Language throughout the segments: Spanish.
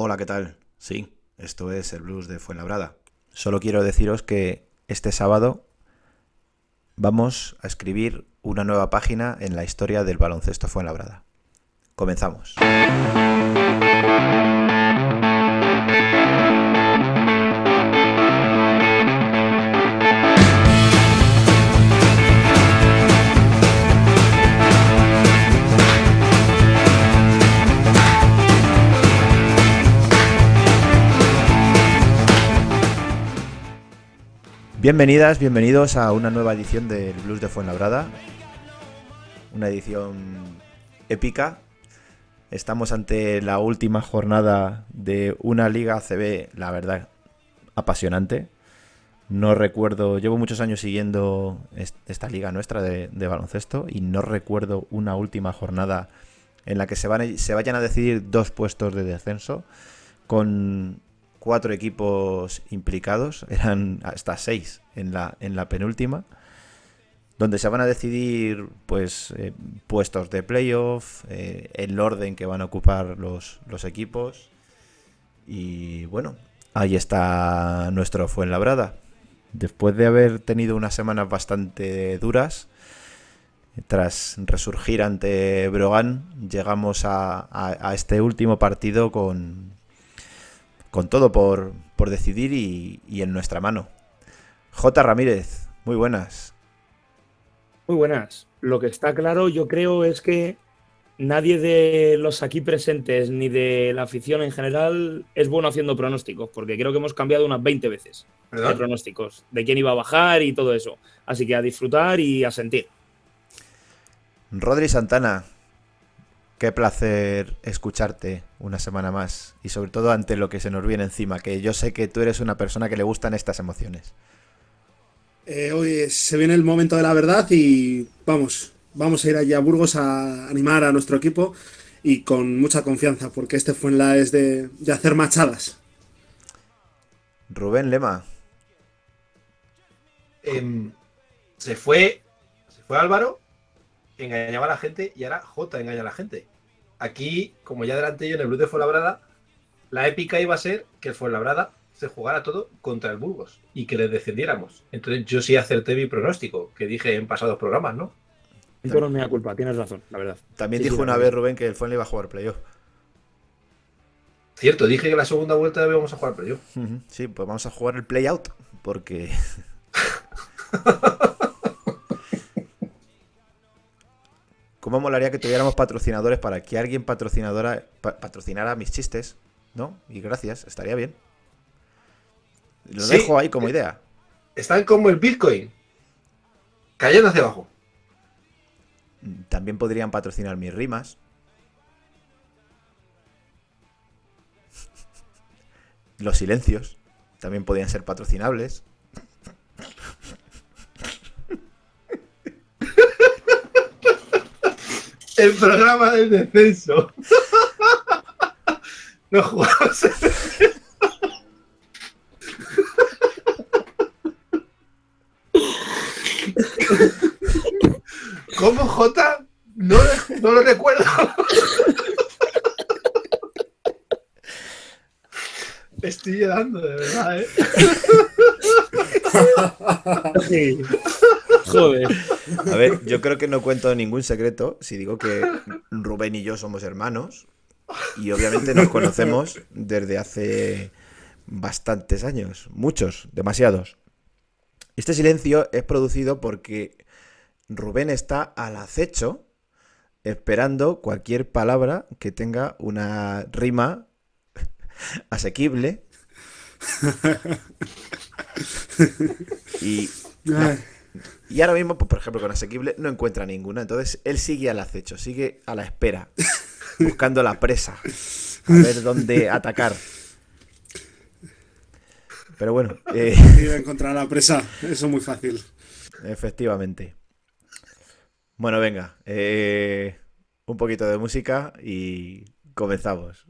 Hola, ¿qué tal? Sí, esto es el blues de Fuenlabrada. Solo quiero deciros que este sábado vamos a escribir una nueva página en la historia del baloncesto Fuenlabrada. Comenzamos. Bienvenidas, bienvenidos a una nueva edición del Blues de Fuenlabrada. Una edición épica. Estamos ante la última jornada de una liga ACB, la verdad, apasionante. No recuerdo, llevo muchos años siguiendo esta liga nuestra de, baloncesto y no recuerdo una última jornada en la que se, van, se vayan a decidir dos puestos de descenso con cuatro equipos implicados, eran hasta seis en la, en la penúltima, donde se van a decidir pues eh, puestos de playoff, eh, el orden que van a ocupar los, los equipos. Y bueno, ahí está nuestro Fuenlabrada. Después de haber tenido unas semanas bastante duras, tras resurgir ante Brogan, llegamos a este último partido con, con todo por, decidir y, en nuestra mano. J. Ramírez, muy buenas. Muy buenas. Lo que está claro, yo creo, es que nadie de los aquí presentes ni de la afición en general es bueno haciendo pronósticos, porque creo que hemos cambiado unas 20 veces de pronósticos, de quién iba a bajar y todo eso. Así que a disfrutar y a sentir. Rodri Santana, Qué placer escucharte una semana más y sobre todo ante lo que se nos viene encima, que yo sé que tú eres una persona que le gustan estas emociones. Eh, hoy se viene el momento de la verdad y vamos, vamos a ir allí a Burgos a animar a nuestro equipo y con mucha confianza, porque este fue en la es de, hacer machadas. Rubén Lema. Em, se fue. Se fue Álvaro engañaba a la gente y ahora J engaña a la gente. Aquí, como ya adelanté yo en el Blue de Fuenlabrada, la épica iba a ser que el Fuenlabrada se jugara todo contra el Burgos y que le descendiéramos. Entonces yo sí acerté mi pronóstico, que dije en pasados programas, ¿no? Esto no es mi culpa, tienes razón, la verdad. También dijo una vez Rubén que el Fuenla iba a jugar playoff. Cierto, dije que la segunda vuelta debíamos a jugar playoff. Sí, pues vamos a jugar el playout, porque... ¿Cómo molaría que tuviéramos patrocinadores para que alguien patrocinadora patrocinara mis chistes? ¿No? Y gracias, estaría bien. Lo dejo ahí como idea. Están como el Bitcoin. Cayendo hacia abajo. También podrían patrocinar mis rimas. Los silencios también podrían ser patrocinables. El programa del descenso. No jugamos el descenso. ¿Cómo, J? No, no lo recuerdo. Estoy llorando, de verdad, ¿eh? Joder. A ver, yo creo que no cuento ningún secreto si digo que Rubén y yo somos hermanos y obviamente nos conocemos desde hace bastantes años, muchos, demasiados. Este silencio es producido porque Rubén está al acecho esperando cualquier palabra que tenga una rima asequible. y y ahora mismo, pues, por ejemplo, con Asequible no encuentra ninguna. Entonces él sigue al acecho, sigue a la espera, buscando la presa, a ver dónde atacar. Pero bueno. Eh... encontrar la presa, eso es muy fácil. Efectivamente. Bueno, venga. Eh, un poquito de música y comenzamos.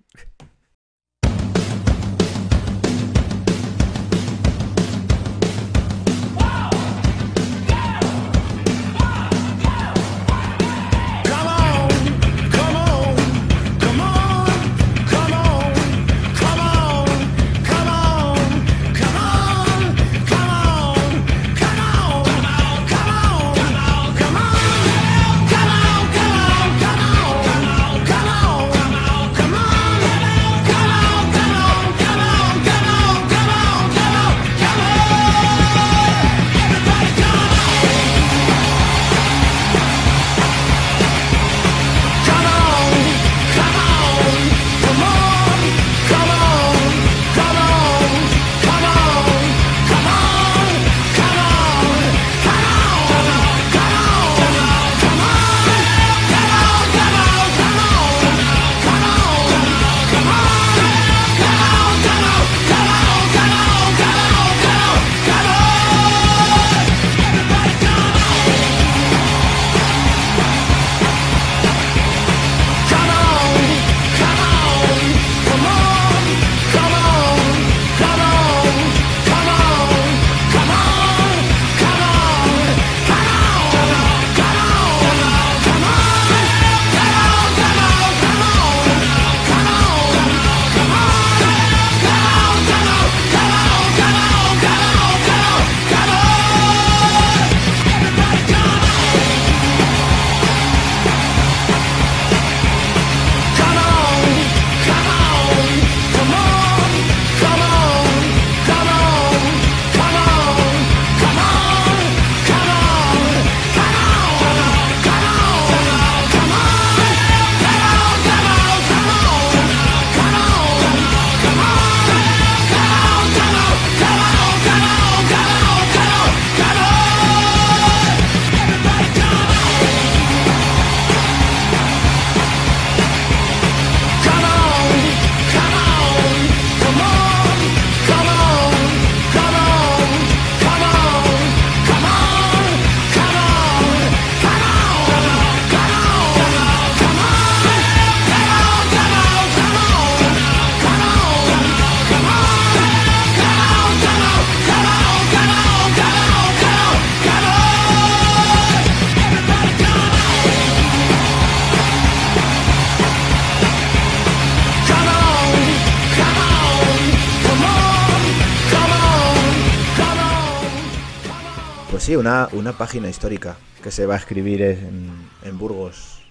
Sí, una, una página histórica que se va a escribir en, en Burgos.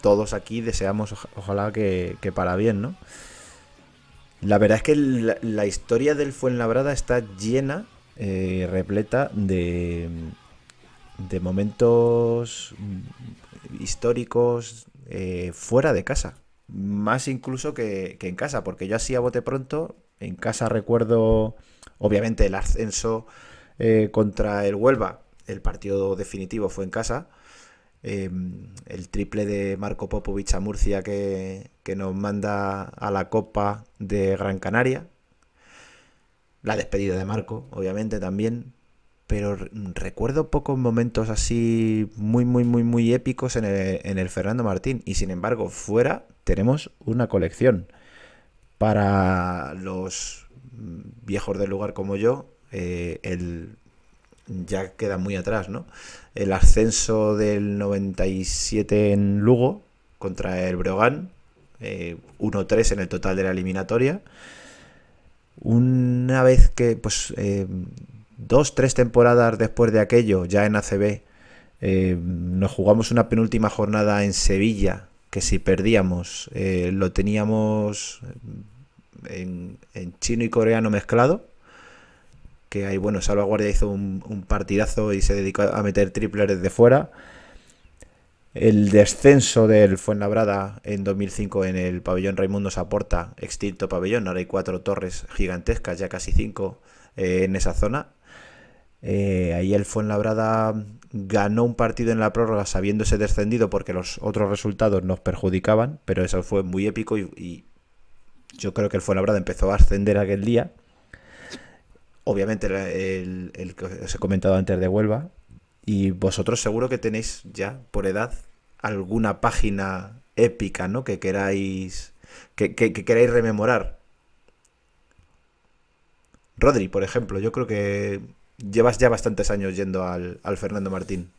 Todos aquí deseamos, ojalá que, que, para bien, ¿no? La verdad es que la, historia del Fuenlabrada está llena, eh, repleta de, de momentos históricos eh, fuera de casa. Más incluso que, que, en casa, porque yo así a bote pronto, en casa recuerdo, obviamente, el ascenso eh, contra el Huelva, el partido definitivo fue en casa. Eh, el triple de Marco Popovich a Murcia que, que, nos manda a la Copa de Gran Canaria. La despedida de Marco, obviamente, también. Pero recuerdo pocos momentos así muy, muy, muy, muy épicos en el, en el Fernando Martín. Y sin embargo, fuera tenemos una colección. Para los viejos del lugar como yo, eh, el ya queda muy atrás, ¿no? El ascenso del 97 en Lugo contra el Breogán, eh, 1-3 en el total de la eliminatoria. Una vez que, pues, eh, dos, tres temporadas después de aquello, ya en ACB, eh, nos jugamos una penúltima jornada en Sevilla, que si perdíamos eh, lo teníamos en, en chino y coreano mezclado que ahí, bueno, Salvaguardia hizo un, partidazo y se dedicó a meter triples desde fuera. El descenso del Fuenlabrada en 2005 en el pabellón Raimundo Saporta, extinto pabellón, ahora hay cuatro torres gigantescas, ya casi cinco eh, en esa zona. Eh, ahí el Fuenlabrada ganó un partido en la prórroga sabiéndose descendido porque los otros resultados nos perjudicaban, pero eso fue muy épico y yo creo que el Fuenlabrada empezó a ascender aquel día obviamente el, el, que os he comentado antes de Huelva, y vosotros seguro que tenéis ya por edad alguna página épica, ¿no? Que queráis, que, que, que queráis rememorar. Rodri, por ejemplo, yo creo que llevas ya bastantes años yendo al, al Fernando Martín.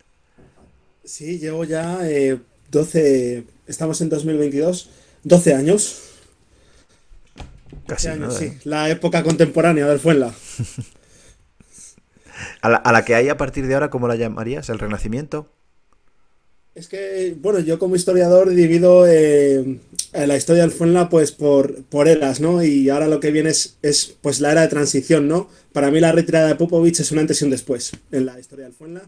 Sí, llevo ya eh, 12, estamos en 2022, 12 años. Casi nada, sí, ¿eh? la época contemporánea del Fuenla. a, la, a la que hay a partir de ahora, ¿cómo la llamarías? ¿El Renacimiento? Es que, bueno, yo como historiador divido eh, la historia del Fuenla pues por, por eras, ¿no? Y ahora lo que viene es, es, pues la era de transición, ¿no? Para mí la retirada de Popovich es un antes y un después en la historia del Fuenla.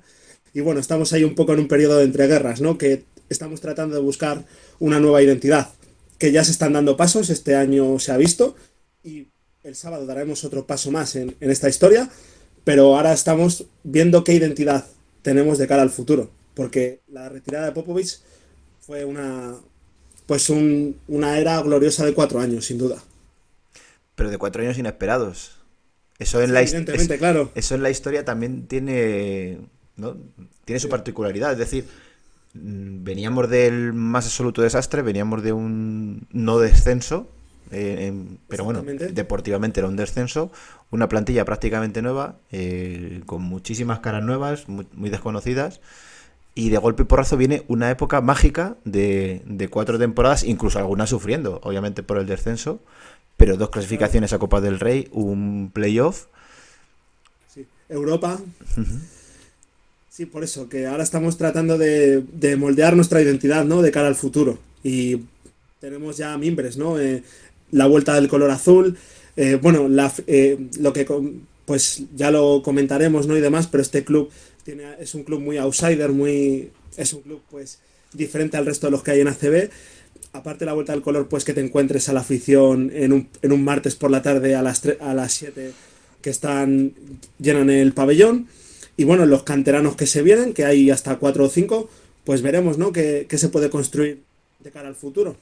Y bueno, estamos ahí un poco en un periodo de entreguerras, ¿no? Que estamos tratando de buscar una nueva identidad. Que ya se están dando pasos, este año se ha visto. Y el sábado daremos otro paso más en, en esta historia. Pero ahora estamos viendo qué identidad tenemos de cara al futuro porque la retirada de Popovich fue una pues un, una era gloriosa de cuatro años, sin duda. Pero de cuatro años inesperados. Eso en, Sí, la, evidentemente, es- claro. eso en la historia también tiene, ¿no? tiene su particularidad. Es decir, veníamos del más absoluto desastre, veníamos de un no descenso, eh, pero bueno, deportivamente era un descenso, una plantilla prácticamente nueva, eh, con muchísimas caras nuevas, muy, muy desconocidas. Y de golpe y porrazo viene una época mágica de, de cuatro temporadas, incluso algunas sufriendo, obviamente por el descenso, pero dos clasificaciones a Copa del Rey, un playoff. Sí. Europa. Sí, por eso, que ahora estamos tratando de, de moldear nuestra identidad, ¿no? De cara al futuro. Y tenemos ya mimbres, ¿no? Eh, la vuelta del color azul. eh, bueno, la, eh, lo que pues ya lo comentaremos, ¿no? Y demás, pero este club tiene, es un club muy outsider, muy. Es un club, pues, diferente al resto de los que hay en ACB. Aparte la vuelta del color, pues que te encuentres a la afición en un, en un martes por la tarde a las, a las 7 que están llenan el pabellón. Y bueno, los canteranos que se vienen, que hay hasta 4 o 5, pues veremos, ¿no? ¿Qué, qué se puede construir de cara al futuro?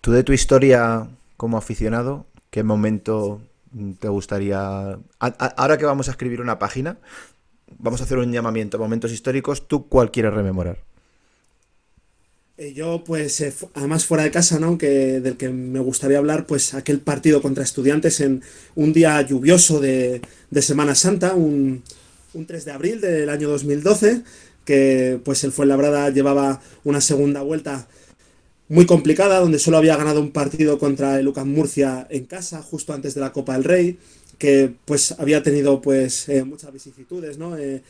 Tú de tu historia como aficionado, ¿qué momento te gustaría... ahora que vamos a escribir una página, vamos a hacer un llamamiento a momentos históricos, ¿tú cuál quieres rememorar? Eh, yo, pues, eh, además fuera de casa, ¿no? Que, del que me gustaría hablar, pues, aquel partido contra estudiantes en un día lluvioso de, de Semana Santa, un, un 3 de abril del año 2012, que, pues, el Fuenlabrada llevaba una segunda vuelta muy complicada, donde solo había ganado un partido contra el UCAM Murcia en casa, justo antes de la Copa del Rey, que, pues, había tenido, pues, eh, muchas vicisitudes, ¿no? Eh,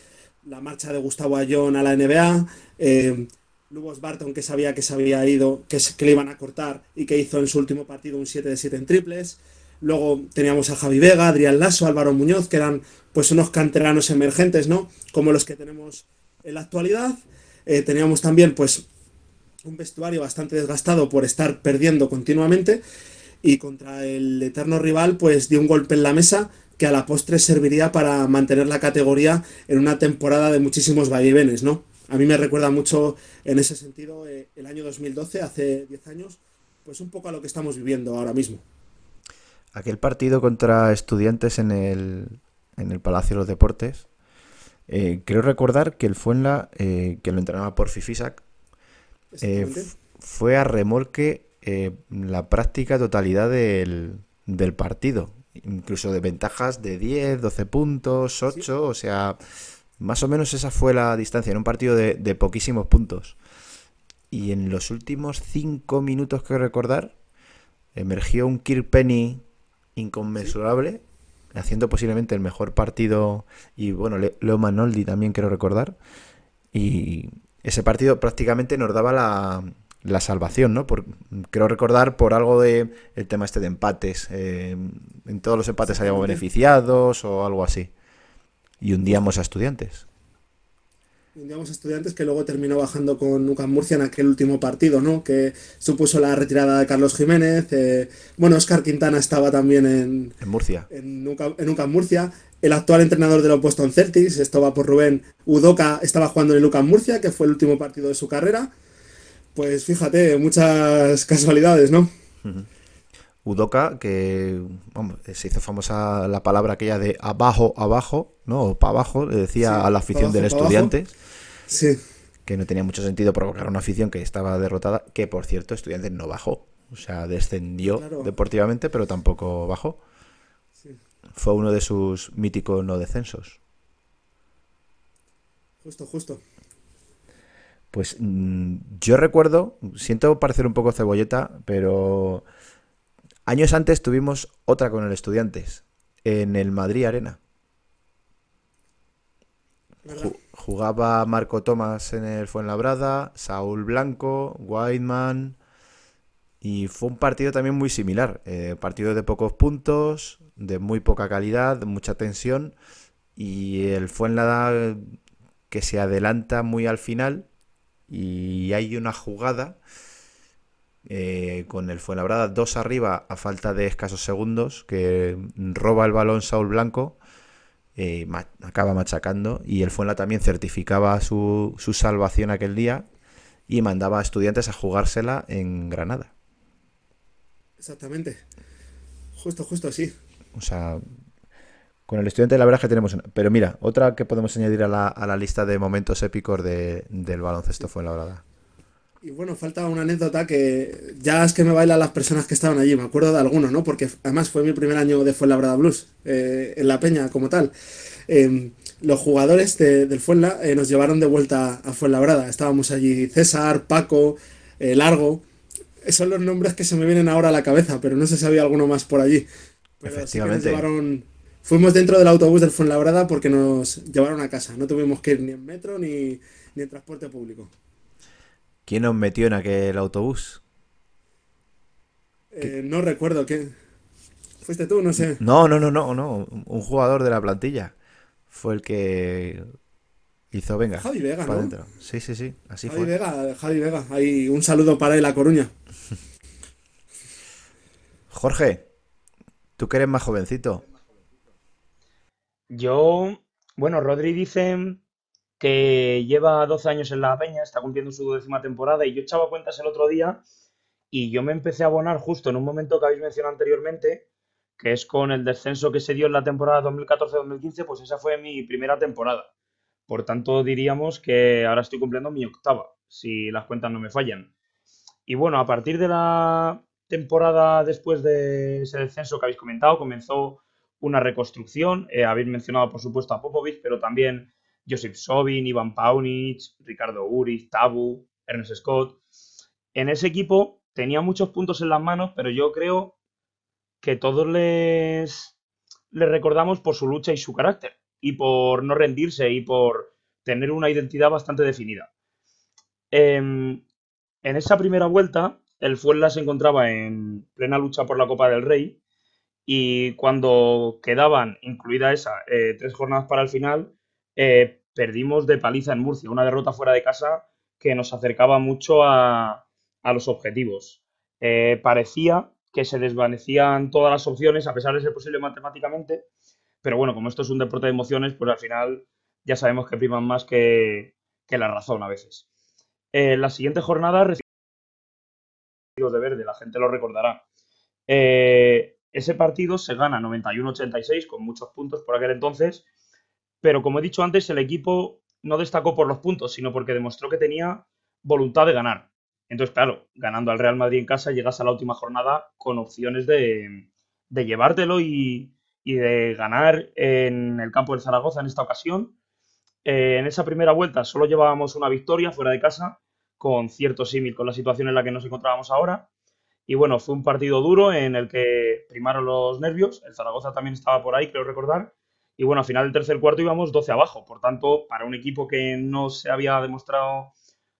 la marcha de Gustavo Ayón a la NBA, eh, Lubos Barton que sabía que se había ido, que, que le iban a cortar y que hizo en su último partido un 7 de 7 en triples. Luego teníamos a Javi Vega, Adrián Lasso, Álvaro Muñoz, que eran pues unos canteranos emergentes, ¿no? Como los que tenemos en la actualidad. Eh, teníamos también pues un vestuario bastante desgastado por estar perdiendo continuamente y contra el eterno rival pues dio un golpe en la mesa que a la postre serviría para mantener la categoría en una temporada de muchísimos vaivenes, ¿no? A mí me recuerda mucho en ese sentido eh, el año 2012, hace 10 años, pues un poco a lo que estamos viviendo ahora mismo. Aquel partido contra estudiantes en el, en el Palacio de los Deportes, eh, creo recordar que el Fuenla, eh, que lo entrenaba por Fifisac, eh, fue a remolque la práctica totalidad del, del, partido. Incluso de ventajas de 10, 12 puntos, 8, ¿Sí? o sea, más o menos esa fue la distancia, en un partido de, de poquísimos puntos. Y en los últimos 5 minutos que recordar, emergió un Kirk Penny inconmensurable, haciendo posiblemente el mejor partido, y bueno, Leo Manoldi también quiero recordar, y ese partido prácticamente nos daba la, la salvación, ¿no? Por, creo recordar por algo de el tema este de empates. Eh, en todos los empates salíamos beneficiados o algo así. Y hundíamos a estudiantes. A estudiantes que luego terminó bajando con UCAM Murcia en aquel último partido, ¿no? Que supuso la retirada de Carlos Jiménez. Eh, bueno, Oscar Quintana estaba también en, en Murcia. En UCAM, en UCAM Murcia. El actual entrenador de los Boston Celtics, esto va por Rubén Udoca, estaba jugando en el UCAM Murcia, que fue el último partido de su carrera. Pues fíjate, muchas casualidades, ¿no? Uh -huh. Udoca, que vamos, se hizo famosa la palabra aquella de abajo, abajo, ¿no? O para abajo, le decía sí, a la afición abajo, del estudiante. Sí. Que no tenía mucho sentido provocar una afición que estaba derrotada, que por cierto, estudiantes no bajó. O sea, descendió claro. deportivamente, pero tampoco bajó. Sí. Fue uno de sus míticos no descensos. Justo, justo. Pues mmm, yo recuerdo, siento parecer un poco cebolleta, pero años antes tuvimos otra con el Estudiantes, en el Madrid Arena. Jugaba Marco Tomás en el Fuenlabrada, Saúl Blanco, Whiteman. Y fue un partido también muy similar. Eh, partido de pocos puntos, de muy poca calidad, de mucha tensión. Y el Fuenlabrada que se adelanta muy al final y hay una jugada eh, con el Fuenlabrada dos arriba a falta de escasos segundos que roba el balón Saúl Blanco eh, ma acaba machacando y el Fuenla también certificaba su, su, salvación aquel día y mandaba a estudiantes a jugársela en Granada exactamente justo justo así o sea con el estudiante la verdad es que tenemos una. Pero mira, otra que podemos añadir a la, a la lista de momentos épicos de, del baloncesto fue la verdad. Y bueno, falta una anécdota que ya es que me bailan las personas que estaban allí, me acuerdo de algunos, ¿no? Porque además fue mi primer año de Fuenlabrada Blues, eh, en La Peña como tal. Eh, los jugadores de, del Fuenla eh, nos llevaron de vuelta a Fuenlabrada. Estábamos allí César, Paco, Largo. Son los nombres que se me vienen ahora a la cabeza, pero no sé si había alguno más por allí. Pero Efectivamente. Sí que nos llevaron Fuimos dentro del autobús del Fuenlabrada porque nos llevaron a casa. No tuvimos que ir ni en metro ni, ni en transporte público. ¿Quién nos metió en aquel autobús? Eh, no recuerdo quién. ¿Fuiste tú? No sé. No, no, no, no, no. Un jugador de la plantilla. Fue el que hizo, venga. Javi Vega, para ¿no? Dentro. Sí, sí, sí. Así Javi fue. Vega, Javi Vega. Ahí un saludo para él, La Coruña. Jorge, tú que eres más jovencito. Yo, bueno, Rodri dice que lleva 12 años en la Peña, está cumpliendo su décima temporada y yo echaba cuentas el otro día y yo me empecé a abonar justo en un momento que habéis mencionado anteriormente, que es con el descenso que se dio en la temporada 2014-2015, pues esa fue mi primera temporada. Por tanto, diríamos que ahora estoy cumpliendo mi octava, si las cuentas no me fallan. Y bueno, a partir de la temporada después de ese descenso que habéis comentado, comenzó una reconstrucción. Eh, habéis mencionado, por supuesto, a Popovic, pero también Josip Sobin, Ivan Paunic, Ricardo Uriz, Tabu, Ernest Scott. En ese equipo tenía muchos puntos en las manos, pero yo creo que todos les, recordamos por su lucha y su carácter, y por no rendirse, y por tener una identidad bastante definida. Em, en esa primera vuelta, el Fuenla se encontraba en plena lucha por la Copa del Rey y cuando quedaban, incluida esa, eh, tres jornadas para el final, eh, perdimos de paliza en Murcia, una derrota fuera de casa que nos acercaba mucho a, los objetivos. Eh, parecía que se desvanecían todas las opciones, a pesar de ser posible matemáticamente, pero bueno, como esto es un deporte de emociones, pues al final ya sabemos que priman más que, la razón a veces. En la siguiente jornada de verde, la gente lo recordará. Eh, ese partido se gana 91-86 con muchos puntos por aquel entonces, pero como he dicho antes, el equipo no destacó por los puntos, sino porque demostró que tenía voluntad de ganar. Entonces, claro, ganando al Real Madrid en casa, llegas a la última jornada con opciones de, llevártelo y, de ganar en el campo del Zaragoza en esta ocasión. Eh, en esa primera vuelta solo llevábamos una victoria fuera de casa, con cierto símil con la situación en la que nos encontrábamos ahora. Y bueno, fue un partido duro en el que primaron los nervios. El Zaragoza también estaba por ahí, creo recordar. Y bueno, al final del tercer cuarto íbamos 12 abajo. Por tanto, para un equipo que no se había demostrado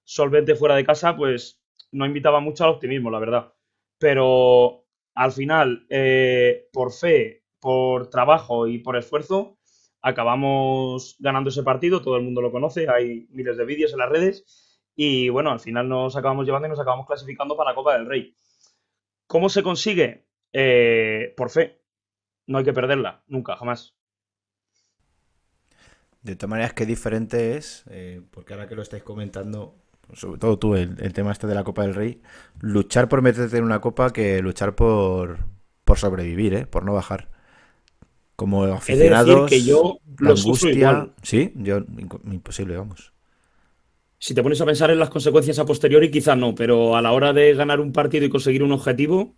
solvente fuera de casa, pues no invitaba mucho al optimismo, la verdad. Pero al final, eh, por fe, por trabajo y por esfuerzo, acabamos ganando ese partido. Todo el mundo lo conoce, hay miles de vídeos en las redes. Y bueno, al final nos acabamos llevando y nos acabamos clasificando para la Copa del Rey. ¿Cómo se consigue? Eh, por fe. No hay que perderla, nunca, jamás. De todas maneras, qué diferente es, eh, porque ahora que lo estáis comentando, sobre todo tú, el, tema este de la Copa del Rey, luchar por meterte en una copa que luchar por, por sobrevivir, ¿eh? por no bajar. Como aficionados, que yo lo angustia, sí, yo imposible, vamos si te pones a pensar en las consecuencias a posteriori, quizás no, pero a la hora de ganar un partido y conseguir un objetivo,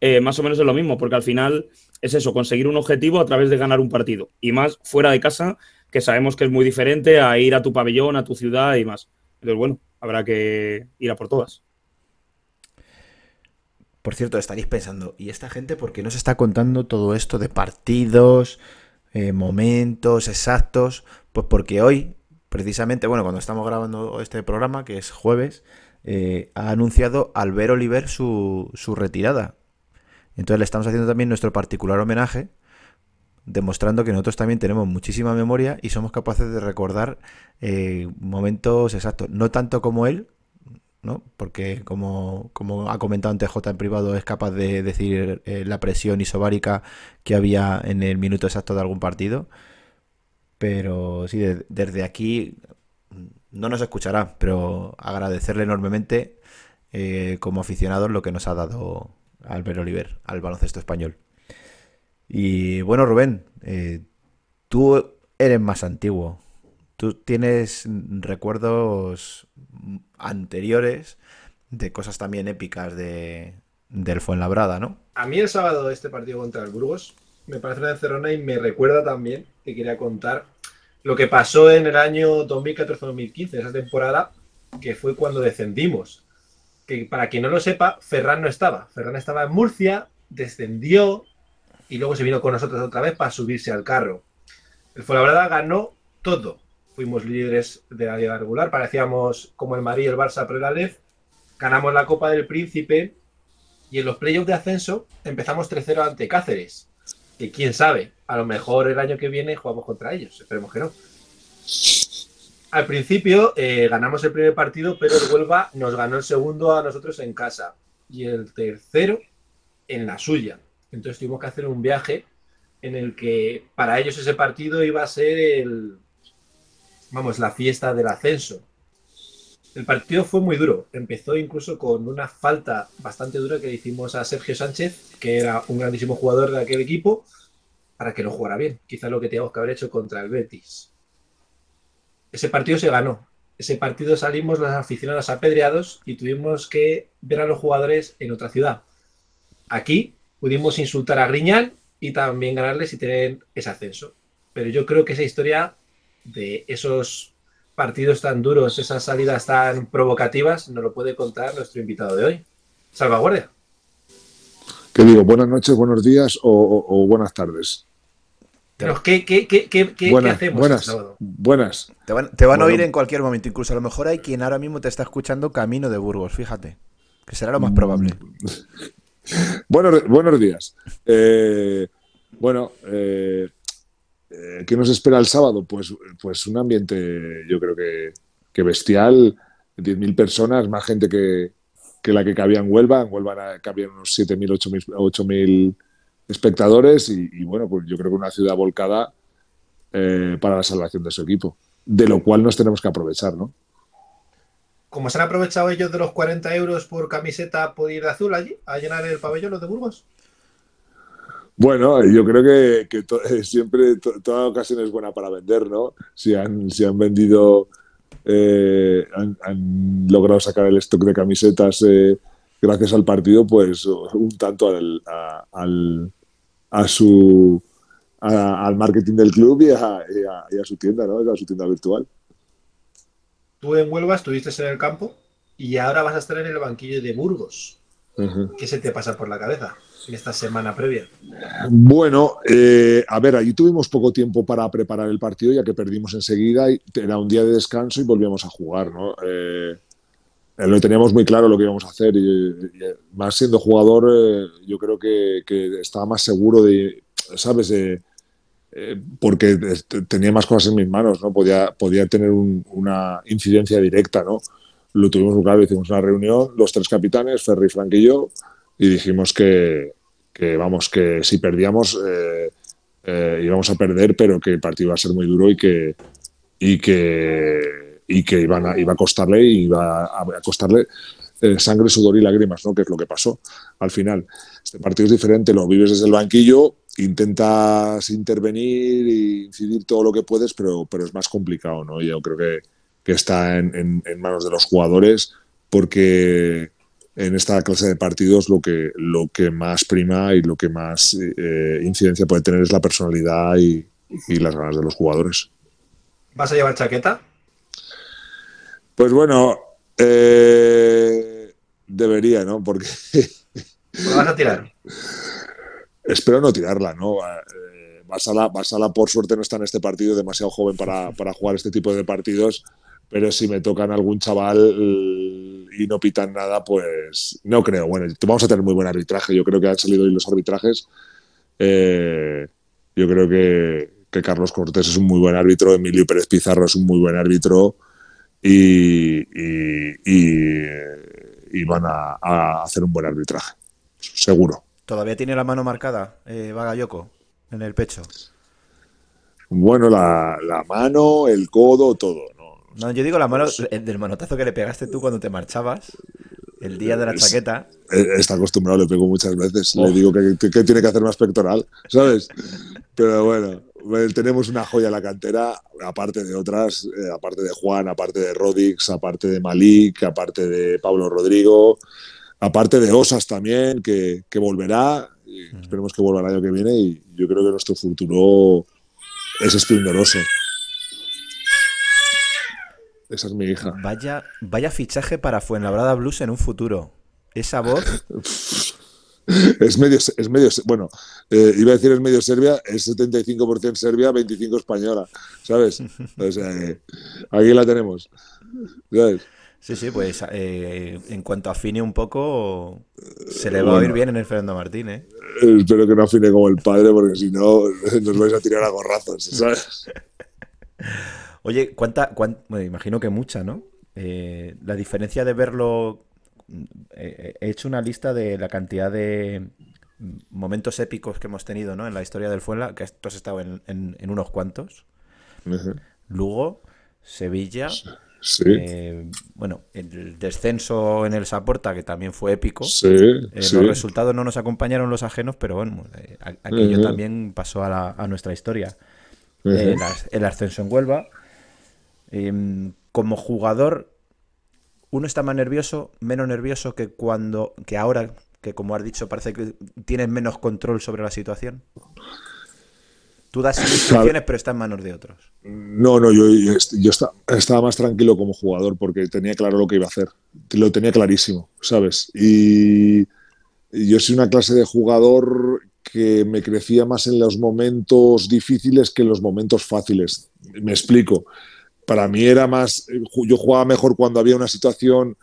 eh, más o menos es lo mismo, porque al final es eso, conseguir un objetivo a través de ganar un partido. Y más fuera de casa, que sabemos que es muy diferente a ir a tu pabellón, a tu ciudad y más. Entonces, bueno, habrá que ir a por todas. Por cierto, estaréis pensando, ¿y esta gente por qué no se está contando todo esto de partidos, eh, momentos exactos? Pues porque hoy precisamente, bueno, cuando estamos grabando este programa, que es jueves, eh, ha anunciado Albert Oliver su, su retirada. Entonces le estamos haciendo también nuestro particular homenaje, demostrando que nosotros también tenemos muchísima memoria y somos capaces de recordar eh, momentos exactos. No tanto como él, ¿no? Porque como, como ha comentado antes J en privado, es capaz de decir eh, la presión isobárica que había en el minuto exacto de algún partido. Pero sí, desde aquí no nos escuchará, pero agradecerle enormemente eh, como aficionados lo que nos ha dado Albert Oliver al baloncesto español. Y bueno, Rubén, eh, tú eres más antiguo. Tú tienes recuerdos anteriores de cosas también épicas de, del Fuenlabrada, ¿no? A mí el sábado este partido contra el Burgos me parece una encerrona y me recuerda también que quería contar lo que pasó en el año 2014-2015, esa temporada, que fue cuando descendimos. Que para quien no lo sepa, Ferran no estaba. Ferran estaba en Murcia, descendió y luego se vino con nosotros otra vez para subirse al carro. El Fuenlabrada ganó todo. Fuimos líderes de la liga regular, parecíamos como el Madrid y el Barça pre la Ganamos la Copa del Príncipe y en los playoffs de ascenso empezamos 3-0 ante Cáceres que quién sabe, a lo mejor el año que viene jugamos contra ellos, esperemos que no. Al principio eh, ganamos el primer partido, pero el Huelva nos ganó el segundo a nosotros en casa y el tercero en la suya. Entonces tuvimos que hacer un viaje en el que para ellos ese partido iba a ser el, vamos, la fiesta del ascenso. El partido fue muy duro. Empezó incluso con una falta bastante dura que hicimos a Sergio Sánchez, que era un grandísimo jugador de aquel equipo, para que lo jugara bien. Quizás lo que teníamos que haber hecho contra el Betis. Ese partido se ganó. Ese partido salimos los aficionados apedreados y tuvimos que ver a los jugadores en otra ciudad. Aquí pudimos insultar a Griñal y también ganarles y tener ese ascenso. Pero yo creo que esa historia de esos partidos tan duros, esas salidas tan provocativas, nos lo puede contar nuestro invitado de hoy. Salvaguardia. ¿Qué digo? Buenas noches, buenos días o, buenas tardes. ¿Qué, qué, qué, qué, qué buenas, hacemos buenas, sábado? buenas. Te van, te van a oír en cualquier momento. Incluso a lo mejor hay quien ahora mismo te está escuchando camino de Burgos, fíjate. Que será lo más probable. Buenos, buenos días. Eh, bueno, eh, eh, ¿qué nos espera el sábado? Pues, pues un ambiente, yo creo que, que bestial. 10.000 personas, más gente que, que la que cabía en Huelva. En Huelva cabían unos 7.000, 8.000 8.000 espectadores y, y, bueno, pues yo creo que una ciudad volcada eh, para la salvación de su equipo. De lo cual nos tenemos que aprovechar, ¿no? Como se han aprovechado ellos de los 40 euros por camiseta por ir de azul allí, a llenar el pabellón los de Burgos. Bueno, yo creo que, que to- siempre to- toda ocasión es buena para vender, ¿no? Si han, si han vendido, eh, han, han logrado sacar el stock de camisetas eh, gracias al partido, pues un tanto al, a, al- a su a- al marketing del club y a, y a- y a su tienda, ¿no? A su tienda virtual. Tú en Huelva estuviste en el campo y ahora vas a estar en el banquillo de Burgos. ¿Qué se te pasa por la cabeza en esta semana previa? Bueno, eh, a ver, allí tuvimos poco tiempo para preparar el partido, ya que perdimos enseguida y era un día de descanso y volvíamos a jugar, ¿no? Eh, lo teníamos muy claro lo que íbamos a hacer y, y, más siendo jugador, eh, yo creo que, que estaba más seguro de, ¿sabes? De, eh, porque te- tenía más cosas en mis manos, ¿no? Podía, podía tener un- una incidencia directa, ¿no? Lo tuvimos muy claro, hicimos una reunión, los tres capitanes, Ferry, Frank y yo, y dijimos que, que vamos, que si perdíamos eh, eh, íbamos a perder, pero que el partido iba a ser muy duro y que y que y que iban a, iba a costarle iba a, costarle eh, sangre, sudor y lágrimas, ¿no? Que es lo que pasó al final. Este partido es diferente, lo vives desde el banquillo, intentas intervenir e incidir todo lo que puedes, pero, pero es más complicado, ¿no? Yo creo que, que está en manos de los jugadores porque en esta clase de partidos lo que, lo que más prima y lo que más eh, incidencia puede tener es la personalidad y, y las ganas de los jugadores. ¿Vas a llevar chaqueta? Pues bueno, eh, debería, ¿no? Porque ¿O la vas a tirar? espero no tirarla, ¿no? Eh, Basala, Basala, por suerte, no está en este partido, demasiado joven para, para jugar este tipo de partidos, pero si me tocan algún chaval eh, y no pitan nada, pues no creo. Bueno, vamos a tener muy buen arbitraje, yo creo que han salido hoy los arbitrajes. Eh, yo creo que, que Carlos Cortés es un muy buen árbitro, Emilio Pérez Pizarro es un muy buen árbitro y, y- y, y van a, a hacer un buen arbitraje, seguro. ¿Todavía tiene la mano marcada, eh, Bagayoko, en el pecho? Bueno, la, la mano, el codo, todo. ¿no? No, yo digo la mano el del manotazo que le pegaste tú cuando te marchabas, el día de la chaqueta. Está acostumbrado, le pego muchas veces. Oh. Le digo que, que- que tiene que hacer más pectoral, ¿sabes? Pero bueno, tenemos una joya en la cantera, aparte de otras, eh, aparte de Juan, aparte de Rodix, aparte de Malik, aparte de Pablo Rodrigo, aparte de Osas también, que, que volverá. y esperemos que vuelva el año que viene y yo creo que nuestro futuro es esplendoroso. Esa es mi hija. Vaya, vaya fichaje para Fuenlabrada Blues en un futuro. Esa voz, Es medio, es medio, bueno, eh, iba a decir es medio Serbia, es 75% Serbia, 25 española, ¿sabes? O sea, eh, aquí la tenemos, ¿sabes? sí, sí, pues eh, en cuanto afine un poco, se le va a oír bien en el Fernando Martín, ¿eh? Eh, Espero que no afine como el padre, porque si no, nos vais a tirar a gorrazos, ¿sabes? Oye, ¿cuánta, cuán- bueno, imagino que mucha, ¿no? La diferencia de verlo. He hecho una lista de la cantidad de momentos épicos que hemos tenido, ¿no? En la historia del Fuenla, que tú has estado en, en- en unos cuantos. Ujú. Lugo, Sevilla, Sí, eh, bueno, el descenso en el Saporta, que también fue épico. sí, Eh, sí. Los resultados no nos acompañaron los ajenos, pero bueno, eh, aquello también pasó a, la- a nuestra historia. El ascenso en Huelva. Em, como jugador, uno está más nervioso, menos nervioso que cuando, que ahora, que como has dicho, parece que tienes menos control sobre la situación. Tú das instrucciones, pero está en manos de otros. No, no, yo, yo, est- yo esta- estaba más tranquilo como jugador porque tenía claro lo que iba a hacer. Lo tenía clarísimo, ¿sabes? Y yo soy una clase de jugador que me crecía más en los momentos difíciles que en los momentos fáciles. Me explico. Para mí era más, yo jugaba mejor cuando había una situación,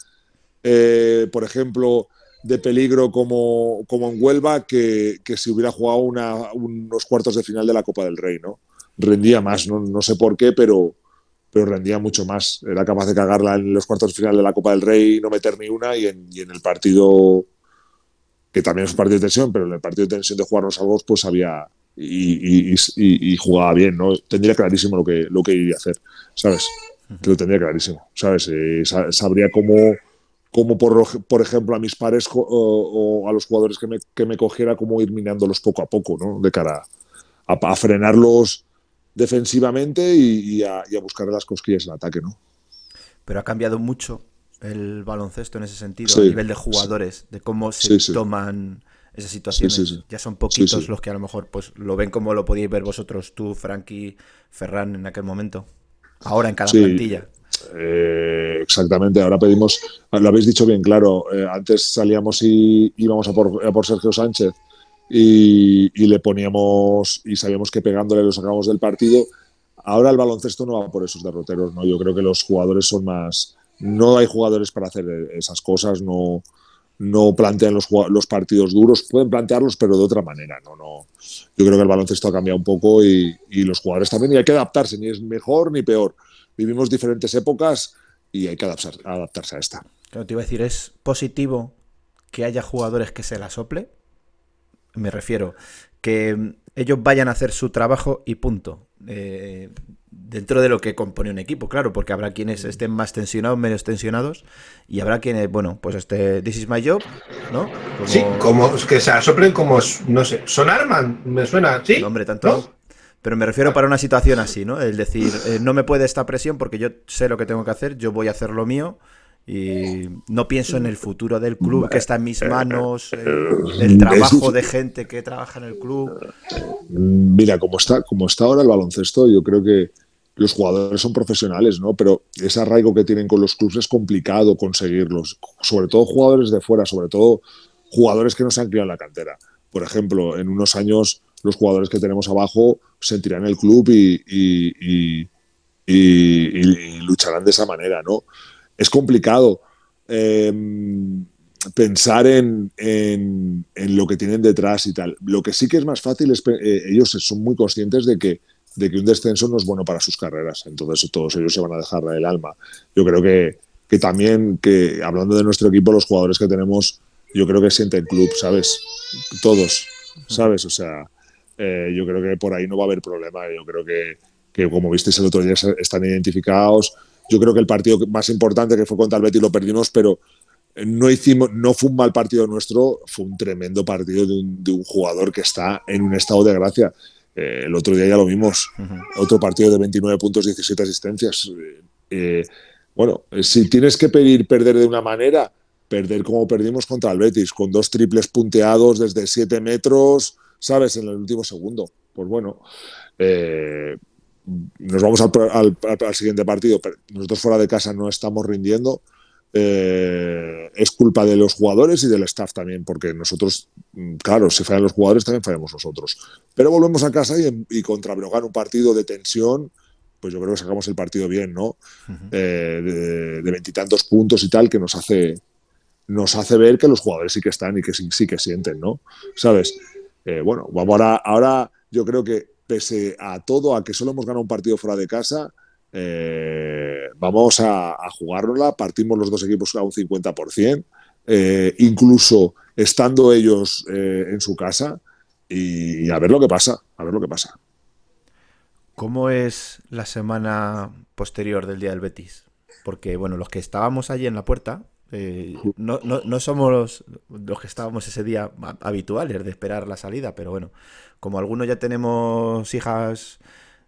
eh, por ejemplo, de peligro como, como en Huelva que, que si hubiera jugado una, unos cuartos de final de la Copa del Rey, ¿no? Rendía más, no, no sé por qué, pero, pero rendía mucho más. Era capaz de cagarla en los cuartos de final de la Copa del Rey y no meter ni una y en, y en el partido que también es un partido de tensión, pero en el partido de tensión de jugarnos a dos, pues había y, y, y, jugaba bien, ¿no? Tendría clarísimo lo que, lo que iría a hacer, ¿sabes? Lo tendría clarísimo, ¿sabes? Eh, sabría cómo, cómo por, por, ejemplo, a mis pares o, o, a los jugadores que me, que me cogiera, cómo ir minándolos poco a poco, ¿no? De cara a, a frenarlos defensivamente y, a, y a buscar las cosquillas en ataque, ¿no? Pero ha cambiado mucho el baloncesto en ese sentido, sí, a nivel de jugadores, de cómo se sí, toman esas situaciones. Ya son poquitos los que a lo mejor pues lo ven como lo podíais ver vosotros, tú, Frankie, Ferran en aquel momento. Ahora en cada plantilla. Eh, exactamente, ahora pedimos, lo habéis dicho bien claro, eh, antes salíamos y íbamos a por, a por Sergio Sánchez y, y, le poníamos y sabíamos que pegándole lo sacábamos del partido. Ahora el baloncesto no va por esos derroteros, ¿no? Yo creo que los jugadores son más, no hay jugadores para hacer esas cosas, no, no plantean los, partidos duros, pueden plantearlos, pero de otra manera. No, no. Yo creo que el baloncesto ha cambiado un poco y, los jugadores también, y hay que adaptarse, ni es mejor ni peor. Vivimos diferentes épocas y hay que adaptarse, adaptarse a esta. Claro, te iba a decir, ¿es positivo que haya jugadores que se la sople? Me refiero, que ellos vayan a hacer su trabajo y punto. Eh, dentro de lo que compone un equipo, claro, porque habrá quienes estén más tensionados, menos tensionados, y habrá quienes, bueno, pues este This is my job, ¿no? Como... Sí, como que se soplen como, no sé, Sonarman, me suena, ¿sí? No, hombre, tanto. ¿No? Pero me refiero para una situación así, ¿no? El decir, eh, no me puede esta presión porque yo sé lo que tengo que hacer, yo voy a hacer lo mío y no pienso en el futuro del club que está en mis manos, el, el trabajo de gente que trabaja en el club. Mira, como está, como está ahora el baloncesto, yo creo que los jugadores son profesionales, ¿no? Pero ese arraigo que tienen con los clubes es complicado conseguirlos, sobre todo jugadores de fuera, sobre todo jugadores que no se han criado en la cantera. Por ejemplo, en unos años los jugadores que tenemos abajo sentirán el club y, y, y, y lucharán de esa manera, ¿no? Es complicado eh, pensar en, en, en, lo que tienen detrás y tal. Lo que sí que es más fácil es, eh, ellos son muy conscientes de que de que un descenso no es bueno para sus carreras. Entonces todos ellos se van a dejar el alma. Yo creo que, que también, que hablando de nuestro equipo, los jugadores que tenemos, yo creo que sienten club, ¿sabes? Todos, ¿sabes? O sea, eh, yo creo que por ahí no va a haber problema. Yo creo que, que, como visteis el otro día, están identificados. Yo creo que el partido más importante que fue contra el Betis lo perdimos, pero no hicimos, no fue un mal partido nuestro, fue un tremendo partido de un, de un jugador que está en un estado de gracia. Eh, el otro día ya lo vimos, uh -huh. otro partido de 29 puntos, 17 asistencias. Eh, bueno, si tienes que pedir perder de una manera, perder como perdimos contra el Betis, con dos triples punteados desde 7 metros, ¿sabes? En el último segundo. Pues bueno, eh, nos vamos al, al, al, siguiente partido. Nosotros fuera de casa no estamos rindiendo. Eh, es culpa de los jugadores y del staff también, porque nosotros, claro, si fallan los jugadores, también fallamos nosotros. Pero volvemos a casa y, y contra Brogan, un partido de tensión, pues yo creo que sacamos el partido bien, ¿no? Uh -huh. eh, de veintitantos puntos y tal, que nos hace, nos hace ver que los jugadores sí que están y que sí, sí que sienten, ¿no? ¿Sabes? Eh, bueno, vamos ahora, ahora yo creo que pese a todo, a que solo hemos ganado un partido fuera de casa, eh, vamos a, a jugárnosla, partimos los dos equipos a un 50%, eh, incluso estando ellos eh, en su casa, y a ver lo que pasa, a ver lo que pasa. ¿Cómo es la semana posterior del día del Betis? Porque, bueno, los que estábamos allí en la puerta, eh, no, no, no, somos los, los, que estábamos ese día habituales de esperar la salida, pero bueno, como algunos ya tenemos hijas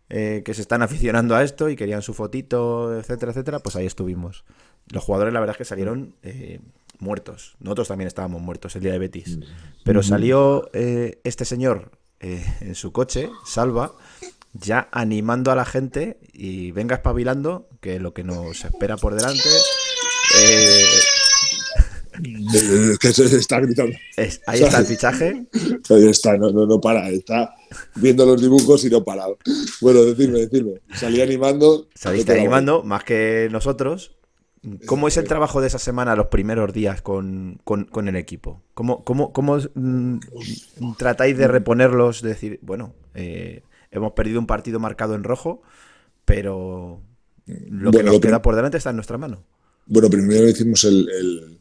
eh, que se están aficionando a esto y querían su fotito, etcétera, etcétera, pues ahí estuvimos. Los jugadores, la verdad es que salieron eh, muertos. Nosotros también estábamos muertos el día de Betis. Pero salió eh, este señor eh, en su coche, Salva, ya animando a la gente y venga espabilando, que lo que nos espera por delante. Eh, que se está gritando. Es- ahí está el fichaje. Ahí está, no, no, no para, está viendo los dibujos y no para. Bueno, decirme, decirme. Salí animando. Saliste animando más que nosotros. ¿Cómo es el trabajo de esa semana, los primeros días con, con- con el equipo? ¿Cómo, cómo, cómo, mm, tratáis de reponerlos? De decir, bueno, eh, hemos perdido un partido marcado en rojo, pero lo que Bueno, nos queda por delante está en nuestra mano. Bueno, primero hicimos el, el,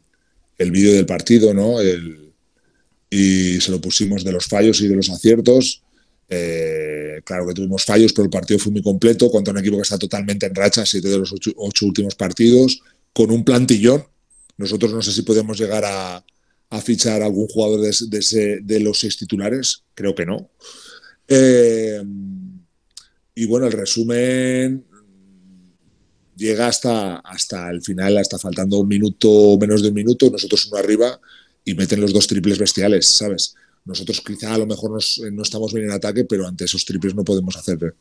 el vídeo del partido, ¿no? El- y se lo pusimos de los fallos y de los aciertos. Eh, claro que tuvimos fallos, pero el partido fue muy completo contra un equipo que está totalmente en racha, siete de los ocho, últimos partidos, con un plantillón. Nosotros no sé si podemos llegar a, fichar a algún jugador de los seis titulares, creo que no. Eh, y bueno, el resumen llega hasta, hasta el final, hasta faltando un minuto, menos de un minuto, nosotros uno arriba y meten los dos triples bestiales, ¿sabes? Nosotros quizá a lo mejor nos- eh, no estamos bien en ataque, pero ante esos triples no podemos hacer.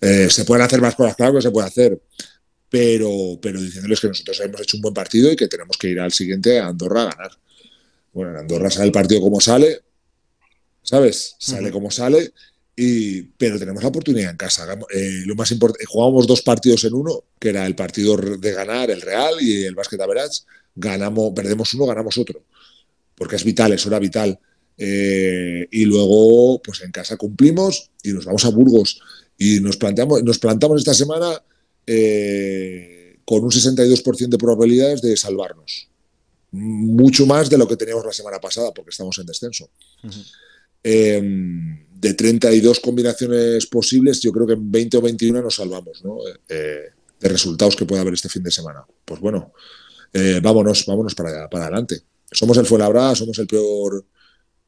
eh, se pueden hacer más cosas, claro que se puede hacer, pero, pero diciéndoles que nosotros hemos hecho un buen partido y que tenemos que ir al siguiente a Andorra a ganar. Bueno, en Andorra sale el partido como sale, ¿sabes? Sale como sale, y, pero tenemos la oportunidad en casa. Eh, lo más importante, jugábamos dos partidos en uno, que era el partido de ganar, el Real y el Basket Average. Ganamos, perdemos uno, ganamos otro, porque es vital, es hora vital. Eh, y luego, pues en casa cumplimos y nos vamos a Burgos y nos planteamos, nos plantamos esta semana eh, con un 62% de probabilidades de salvarnos. Mucho más de lo que teníamos la semana pasada, porque estamos en descenso. Eh, de 32 combinaciones posibles, yo creo que en 20 o 21 nos salvamos, ¿no? Eh, de resultados que pueda haber este fin de semana. Pues bueno, eh, vámonos, vámonos para, para adelante. Somos el Fuenlabrada, somos el peor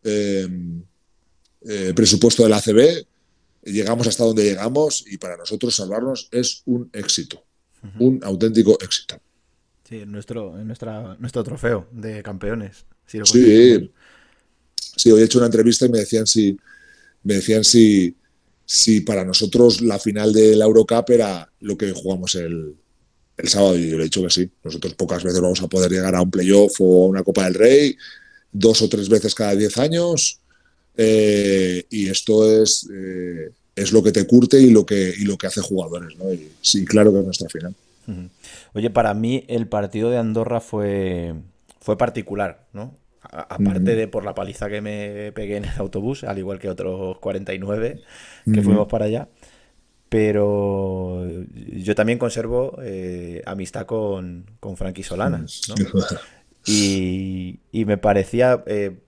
eh, eh, presupuesto del ACB, llegamos hasta donde llegamos y para nosotros salvarnos es un éxito, un auténtico éxito. Sí, en nuestro, nuestra, nuestro trofeo de campeones. si lo Sí, sí, hoy he hecho una entrevista y me decían si, me decían si, si para nosotros la final de la Eurocup era lo que jugamos el, el sábado y yo le he dicho que sí. Nosotros pocas veces vamos a poder llegar a un playoff o a una Copa del Rey, dos o tres veces cada diez años eh, y esto es, eh, es lo que te curte y lo que, y lo que hace jugadores. ¿no? Y sí, claro que es nuestra final. Oye, para mí el partido de Andorra fue, fue particular, ¿no? A- aparte de por la paliza que me pegué en el autobús, al igual que otros 49 que fuimos para allá. Pero yo también conservo eh, amistad con, con Frankie Solana, ¿no? Y, y me parecía. eh,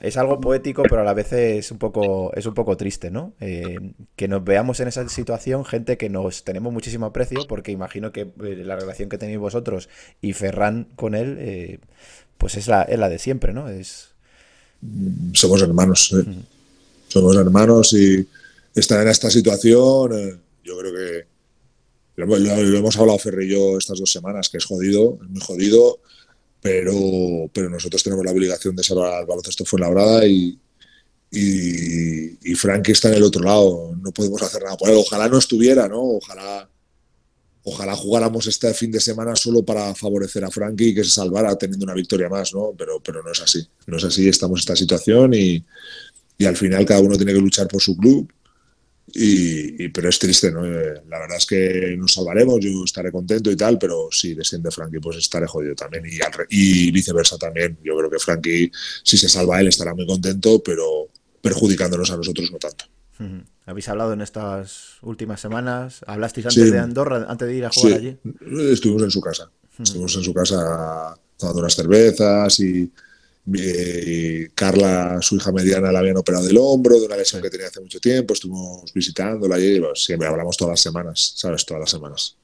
es algo poético, pero a la vez es un poco, es un poco triste, ¿no? Eh, que nos veamos en esa situación, gente que nos tenemos muchísimo aprecio, porque imagino que la relación que tenéis vosotros y Ferran con él, pues es la, es la de siempre, ¿no? Es. somos hermanos. ¿eh? Somos hermanos y estar en esta situación, eh, yo creo que lo, hemos- lo- lo hemos hablado Ferre y yo estas dos semanas, que es jodido, es muy jodido, pero, pero nosotros tenemos la obligación de salvar al baloncesto Fuenlabrada y, y, y Frankie está en el otro lado, no podemos hacer nada por él. Ojalá no estuviera, ¿no? Ojalá, ojalá jugáramos este fin de semana solo para favorecer a Frankie y que se salvara teniendo una victoria más, ¿no? Pero, pero no es así. No es así, estamos en esta situación y, y al final cada uno tiene que luchar por su club. Y, pero es triste, ¿no? Eh, La verdad es que nos salvaremos, yo estaré contento y tal, pero si desciende Frankie, pues estaré jodido también. Y, al y viceversa también. Yo creo que Frankie, si se salva él, estará muy contento, pero perjudicándonos a nosotros no tanto. ¿Habéis hablado en estas últimas semanas? ¿Hablasteis antes Sí. de Andorra, antes de ir a jugar Sí, allí? estuvimos en su casa. Estuvimos en su casa tomando unas cervezas y, y Carla, su hija mediana, la habían operado del hombro de una lesión que tenía hace mucho tiempo. Estuvimos visitándola y pues, siempre hablamos todas las semanas, ¿sabes? Todas las semanas.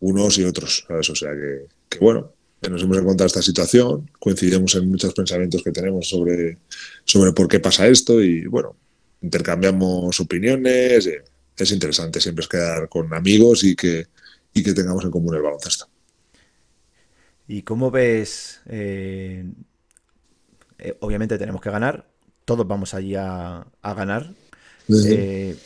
Unos y otros, ¿sabes? O sea que, que bueno, nos hemos encontrado esta situación, coincidimos en muchos pensamientos que tenemos sobre, sobre por qué pasa esto y bueno, intercambiamos opiniones. eh, Es interesante siempre es quedar con amigos y que, y que tengamos en común el baloncesto. ¿Y cómo ves? eh, eh, obviamente tenemos que ganar, todos vamos allí a, a ganar. Eh,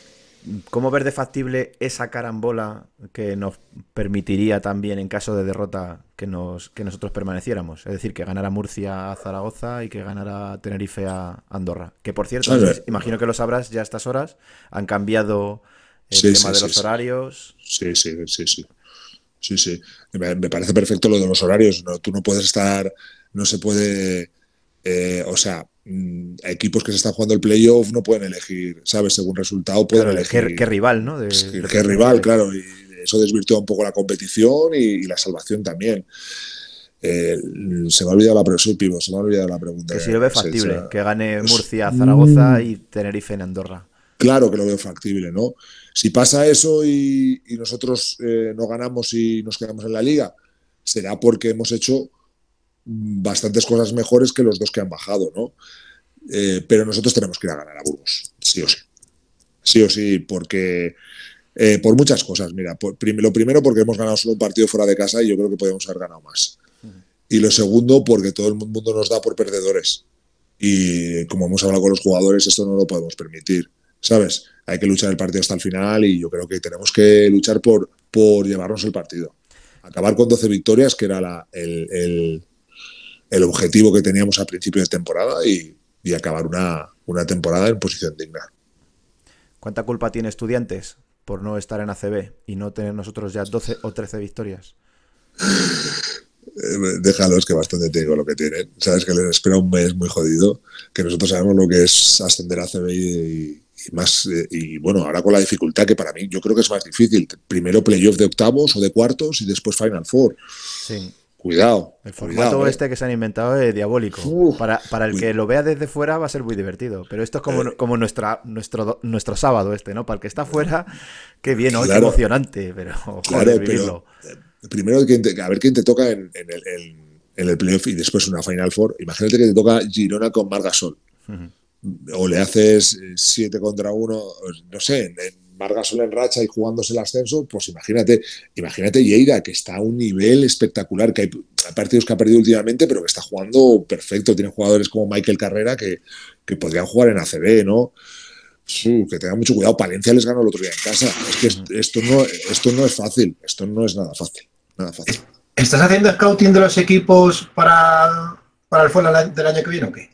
¿Cómo ver de factible esa carambola que nos permitiría también, en caso de derrota, que, nos, que nosotros permaneciéramos? Es decir, que ganara Murcia a Zaragoza y que ganara Tenerife a Andorra. Que por cierto, imagino que lo sabrás ya a estas horas, han cambiado el tema de los horarios. Sí, sí, sí, sí. Sí, sí. Me, parece perfecto lo de los horarios. No, tú no puedes estar, no se puede, eh, o sea, equipos que se están jugando el playoff no pueden elegir, ¿sabes? Según resultado pueden elegir. Qué, rival, ¿no? qué rival, claro. Y eso desvirtúa un poco la competición y, la salvación también. Eh, se me ha olvidado la pregunta. se me ha olvidado la pregunta. Que si lo ve factible, que gane Murcia, Zaragoza mm. y Tenerife en Andorra. Claro que lo veo factible, ¿no? Si pasa eso y, nosotros eh, no ganamos y nos quedamos en la liga, será porque hemos hecho bastantes cosas mejores que los dos que han bajado, ¿no? Eh, pero nosotros tenemos que ir a ganar a Burgos, sí o sí. Sí o sí, porque eh, por muchas cosas. Mira, lo primero porque hemos ganado solo un partido fuera de casa y yo creo que podemos haber ganado más. Y lo segundo porque todo el mundo nos da por perdedores. Y como hemos hablado con los jugadores, esto no lo podemos permitir. ¿Sabes? Hay que luchar el partido hasta el final y yo creo que tenemos que luchar por, por llevarnos el partido. Acabar con 12 victorias, que era el el objetivo que teníamos al principio de temporada y, acabar una, una, temporada en posición digna. ¿Cuánta culpa tiene estudiantes por no estar en ACB y no tener nosotros ya 12 o 13 victorias? Eh, déjalos que bastante tengo lo que tienen. Sabes que les espera un mes muy jodido, que nosotros sabemos lo que es ascender a ACB y, más eh, y bueno, ahora con la dificultad que para mí yo creo que es más difícil. Primero playoff de octavos o de cuartos y después Final Four. Sí. Cuidado. El formato ¿eh? este que se han inventado es diabólico. para, para, el que lo vea desde fuera va a ser muy divertido. Pero esto es como, eh. como nuestra, nuestro, nuestro sábado este, ¿no? Para el que está fuera, qué bien. Qué emocionante. Pero, claro, pero eh, primero a ver quién te toca en, el, en, el, playoff y después una Final Four. Imagínate que te toca Girona con Margasol. O le haces 7 contra 1, no sé, en, Margasol en racha y jugándose el ascenso, pues imagínate, imagínate Lleida, que está a un nivel espectacular, que hay, partidos que ha perdido últimamente, pero que está jugando perfecto. Tiene jugadores como Michael Carrera que, podrían jugar en ACB, ¿no? que tengan mucho cuidado. Palencia les ganó el otro día en casa. Es que esto no, esto no es fácil, esto no es nada fácil. Nada fácil. ¿Estás haciendo scouting de los equipos para, para el fuera del año que viene o qué?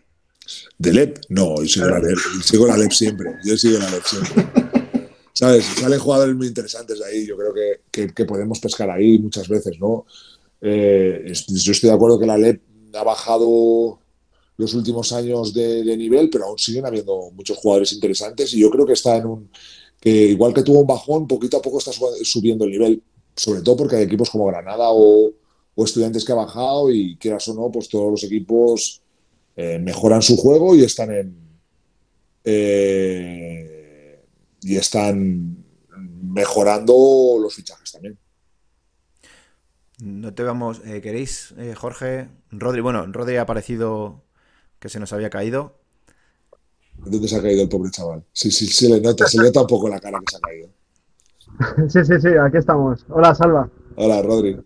¿De LEP? No, yo sigo la LEP, sigo la LEP siempre. Yo sigo la LEP siempre. ¿sabes? Salen jugadores muy interesantes de ahí, yo creo que, podemos pescar ahí muchas veces, ¿no? Eh, yo estoy de acuerdo que la LEP ha bajado los últimos años de, nivel, pero aún siguen habiendo muchos jugadores interesantes y yo creo que está en un que igual que tuvo un bajón, poquito a poco está subiendo el nivel, sobre todo porque hay equipos como Granada o, estudiantes que ha bajado y quieras o no, pues todos los equipos eh, mejoran su juego y están en eh, y están mejorando los fichajes también. No te vamos, eh, ¿queréis, eh, Jorge? Rodri, bueno, Rodri ha parecido que se nos había caído. ¿Dónde se ha caído el pobre chaval? Sí, sí, sí, le nota, se le nota un poco la cara que se ha caído. Sí, sí, sí, aquí estamos. Hola, Salva. Hola, Rodri.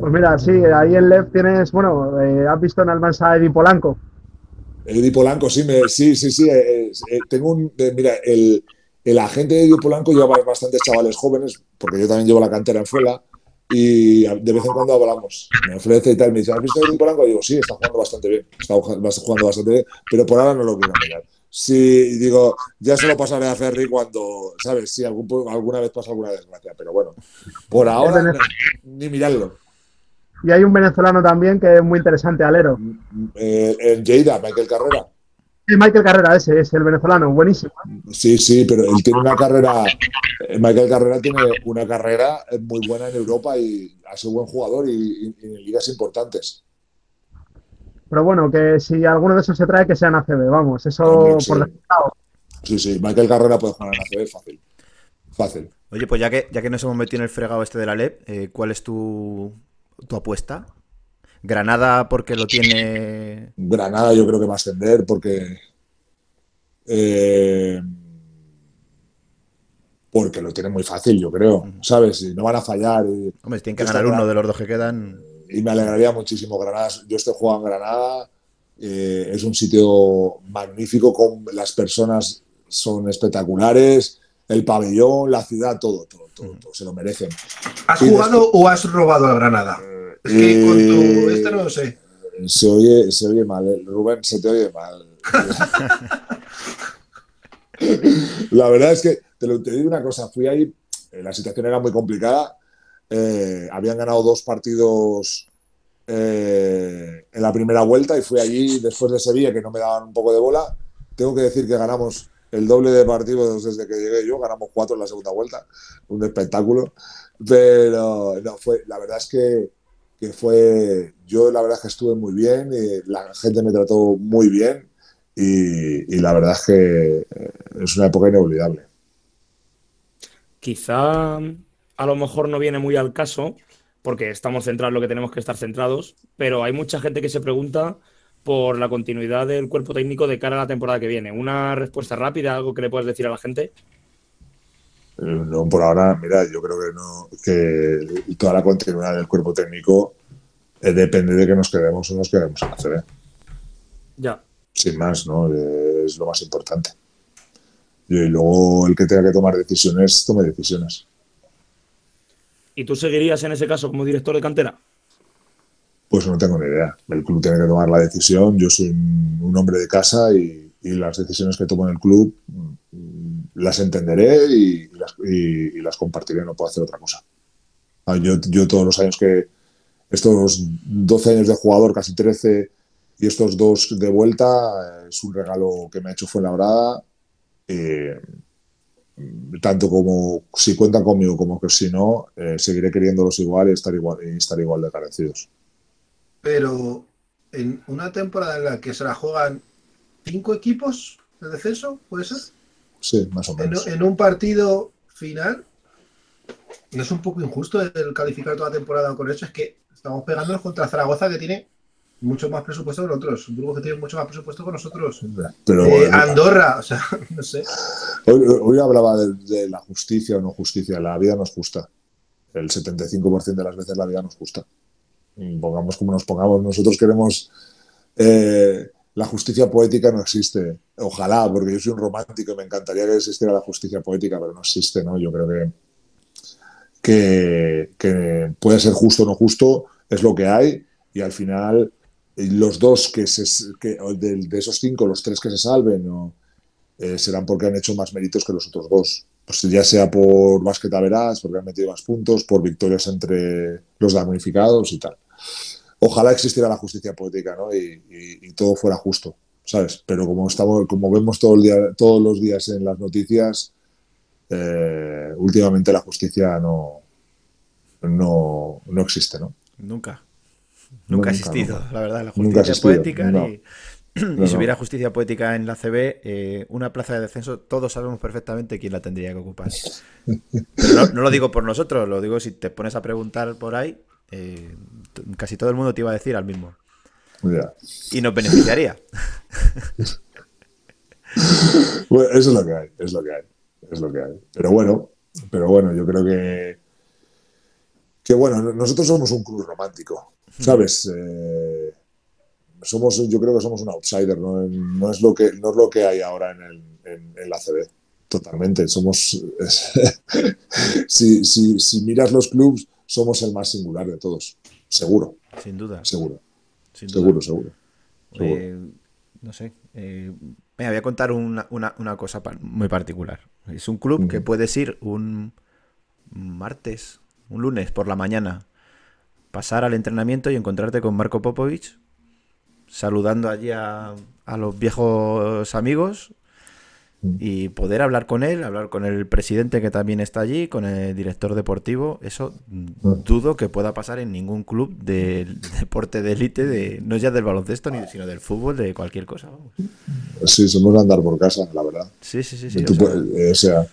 Pues mira, sí, ahí en Lev tienes, bueno, eh, has visto en Almansa a Eddie Polanco. Eddie Polanco, sí, me, sí, sí, sí. Eh, eh, tengo un. mira, el, el, agente de Eddie Polanco lleva bastantes chavales jóvenes, porque yo también llevo la cantera en Fuela, y de vez en cuando hablamos. Me ofrece y tal. Me dice, ¿has visto a Eddie Polanco? Y digo, sí, está jugando bastante bien. Está jugando bastante bien, pero por ahora no lo quiero mirar. Sí, digo, ya se lo pasaré a Ferry cuando, ¿sabes? Si algún, alguna vez pasa alguna desgracia, pero bueno, por ahora ni mirarlo. Y hay un venezolano también que es muy interesante, Alero. Eh, el Lleida, Michael Carrera. Sí, Michael Carrera, ese es el venezolano, buenísimo. Sí, sí, pero él tiene una carrera. Eh, Michael Carrera tiene una carrera muy buena en Europa y ha sido buen jugador y, en ligas importantes. Pero bueno, que si alguno de esos se trae, que sean ACB, vamos, eso sí. por Sí, sí, Michael Carrera puede jugar en ACB fácil. Fácil. Oye, pues ya que, ya que nos hemos metido en el fregado este de la LEP, eh, ¿cuál es tu tu apuesta? Granada porque lo tiene. Granada yo creo que va a ascender porque. Eh, porque lo tiene muy fácil, yo creo. ¿Sabes? Y no van a fallar. Y, Hombre, tienen que ganar uno de los dos que quedan. Y me alegraría muchísimo. Granada, yo estoy jugando en Granada. Eh, es un sitio magnífico con las personas son espectaculares, el pabellón, la ciudad, todo, todo, todo, todo, se lo merecen. ¿Has Y jugado o has robado a Granada? Es que con tu. Eh, Este no lo sé. Se oye, se oye mal, eh. Rubén, se te oye mal. la verdad es que te, lo, te digo una cosa, fui ahí, eh, la situación era muy complicada, eh, habían ganado dos partidos eh, en la primera vuelta y fui allí después de Sevilla que no me daban un poco de bola. Tengo que decir que ganamos el doble de partidos desde que llegué yo, ganamos cuatro en la segunda vuelta, un espectáculo, pero no, fue, la verdad es que que fue, yo la verdad es que estuve muy bien, y la gente me trató muy bien y, y la verdad es que eh, es una época inolvidable. Quizá a lo mejor no viene muy al caso, porque estamos centrados en lo que tenemos que estar centrados, pero hay mucha gente que se pregunta por la continuidad del cuerpo técnico de cara a la temporada que viene. Una respuesta rápida, algo que le puedas decir a la gente. No, por ahora, mira, yo creo que no, que toda la continuidad del cuerpo técnico eh, depende de que nos quedemos o nos quedemos en la CB. Ya. Sin más, ¿no? Eh, Es lo más importante. Y luego el que tenga que tomar decisiones, tome decisiones. ¿Y tú seguirías en ese caso como director de cantera? Pues no tengo ni idea. El club tiene que tomar la decisión. Yo soy un, hombre de casa y, y las decisiones que tomo en el club las entenderé y, las, compartiré. No puedo hacer otra cosa. Ah, Yo, yo todos los años que, estos 12 años de jugador, casi 13, y estos dos de vuelta, es un regalo que me ha hecho Fuenlabrada. Eh, tanto como si cuentan conmigo como que si no, eh, seguiré queriéndolos igual y estar igual, estar igual de agradecidos. Pero en una temporada en la que se la juegan cinco equipos de descenso, ¿puede ser? Sí, más o En, menos. en un partido final, ¿no es un poco injusto el calificar toda la temporada con eso? Es que estamos pegándonos contra Zaragoza, que tiene mucho más presupuesto que nosotros. Un Burgos que tiene mucho más presupuesto que nosotros. Pero Eh, Andorra, o sea, no sé. hoy, hoy hablaba de, de la justicia o no justicia. La vida no es justa. El 75% de las veces la vida no es justa. Y Pongamos como nos pongamos. Nosotros queremos. eh, la justicia poética no existe. Ojalá, porque yo soy un romántico y me encantaría que existiera la justicia poética, pero no existe, ¿no? Yo creo que, que, que puede ser justo o no justo, es lo que hay, y al final eh, los dos que se que, de, esos cinco, los tres que se salven, eh, serán porque han hecho más méritos que los otros dos. Pues ya sea por básquet verás, porque han metido más puntos, por victorias entre los damnificados y tal. Ojalá existiera la justicia poética, ¿no? Y, y- y todo fuera justo, ¿sabes? Pero como estamos, como vemos todo el día, todos los días en las noticias, eh, últimamente la justicia no, no, no existe, ¿no? Nunca. Nunca ha existido, nunca. la verdad, la justicia poética. no. ni- No, y si hubiera justicia poética en la CB, eh, una plaza de descenso, todos sabemos perfectamente quién la tendría que ocupar. Pero no, no lo digo por nosotros, lo digo si te pones a preguntar por ahí, eh, casi todo el mundo te iba a decir al mismo. Y nos beneficiaría. Bueno, eso es lo que hay, es lo que hay, es lo que hay. Pero bueno, pero bueno, yo creo que que bueno, nosotros somos un club romántico, ¿sabes? Eh, somos, yo creo que somos un outsider, ¿no? No es lo que, no es lo que hay ahora en, el, en, en la CB. Totalmente. Somos. si, si, si miras los clubs, somos el más singular de todos. Seguro, Sin duda. seguro, sin duda. seguro, seguro. seguro. Eh, no sé. eh, venga, voy a contar una, una- una cosa muy particular. Es un club que puedes ir un martes, un lunes por la mañana, pasar al entrenamiento y encontrarte con Marco Popovich, saludando allí a, a los viejos amigos. Y poder hablar con él, hablar con el presidente que también está allí, con el director deportivo. Eso dudo que pueda pasar en ningún club del deporte de élite, de, no ya del baloncesto, ni, sino del fútbol, de cualquier cosa. vamos. Sí, somos de andar por casa, la verdad. Sí, sí, sí. sí, Tú o sea, puedes- eh, o sea,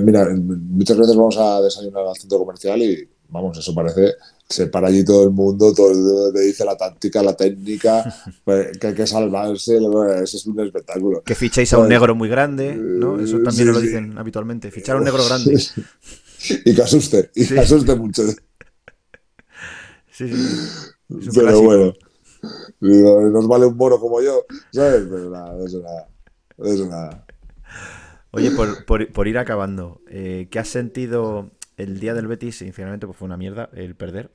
mira, muchas veces vamos a desayunar al centro comercial y vamos, eso parece, se para allí todo el mundo, todo el mundo te dice la táctica, la técnica, pues, que hay que salvarse, eso es un espectáculo. que fichéis a un Joder. negro muy grande, ¿no? Eso Eh, también sí, nos lo sí. dicen habitualmente. Fichar a un negro grande. y que asuste, y Sí. que asuste mucho. Sí, sí. Pero clásico. bueno, nos vale un moro como yo, ¿sabes? Pero nada, eso nada, eso nada. Oye, por, por- por ir acabando, eh, ¿qué has sentido el día del Betis? Sinceramente, pues fue una mierda el perder.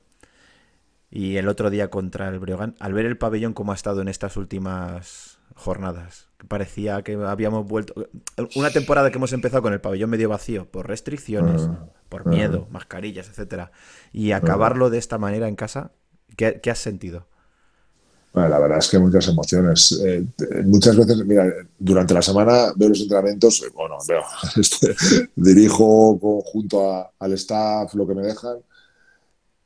Y el otro día contra el Breogán, al ver el pabellón como ha estado en estas últimas jornadas, parecía que habíamos vuelto. Una temporada que hemos empezado con el pabellón medio vacío por restricciones, Ah, por miedo, mascarillas, etcétera. Y acabarlo de esta manera en casa, ¿qué, qué has sentido? Bueno, la verdad es que muchas emociones. Eh, muchas veces, mira, durante la semana veo los entrenamientos, eh, bueno, veo, este, dirijo junto a- al staff lo que me dejan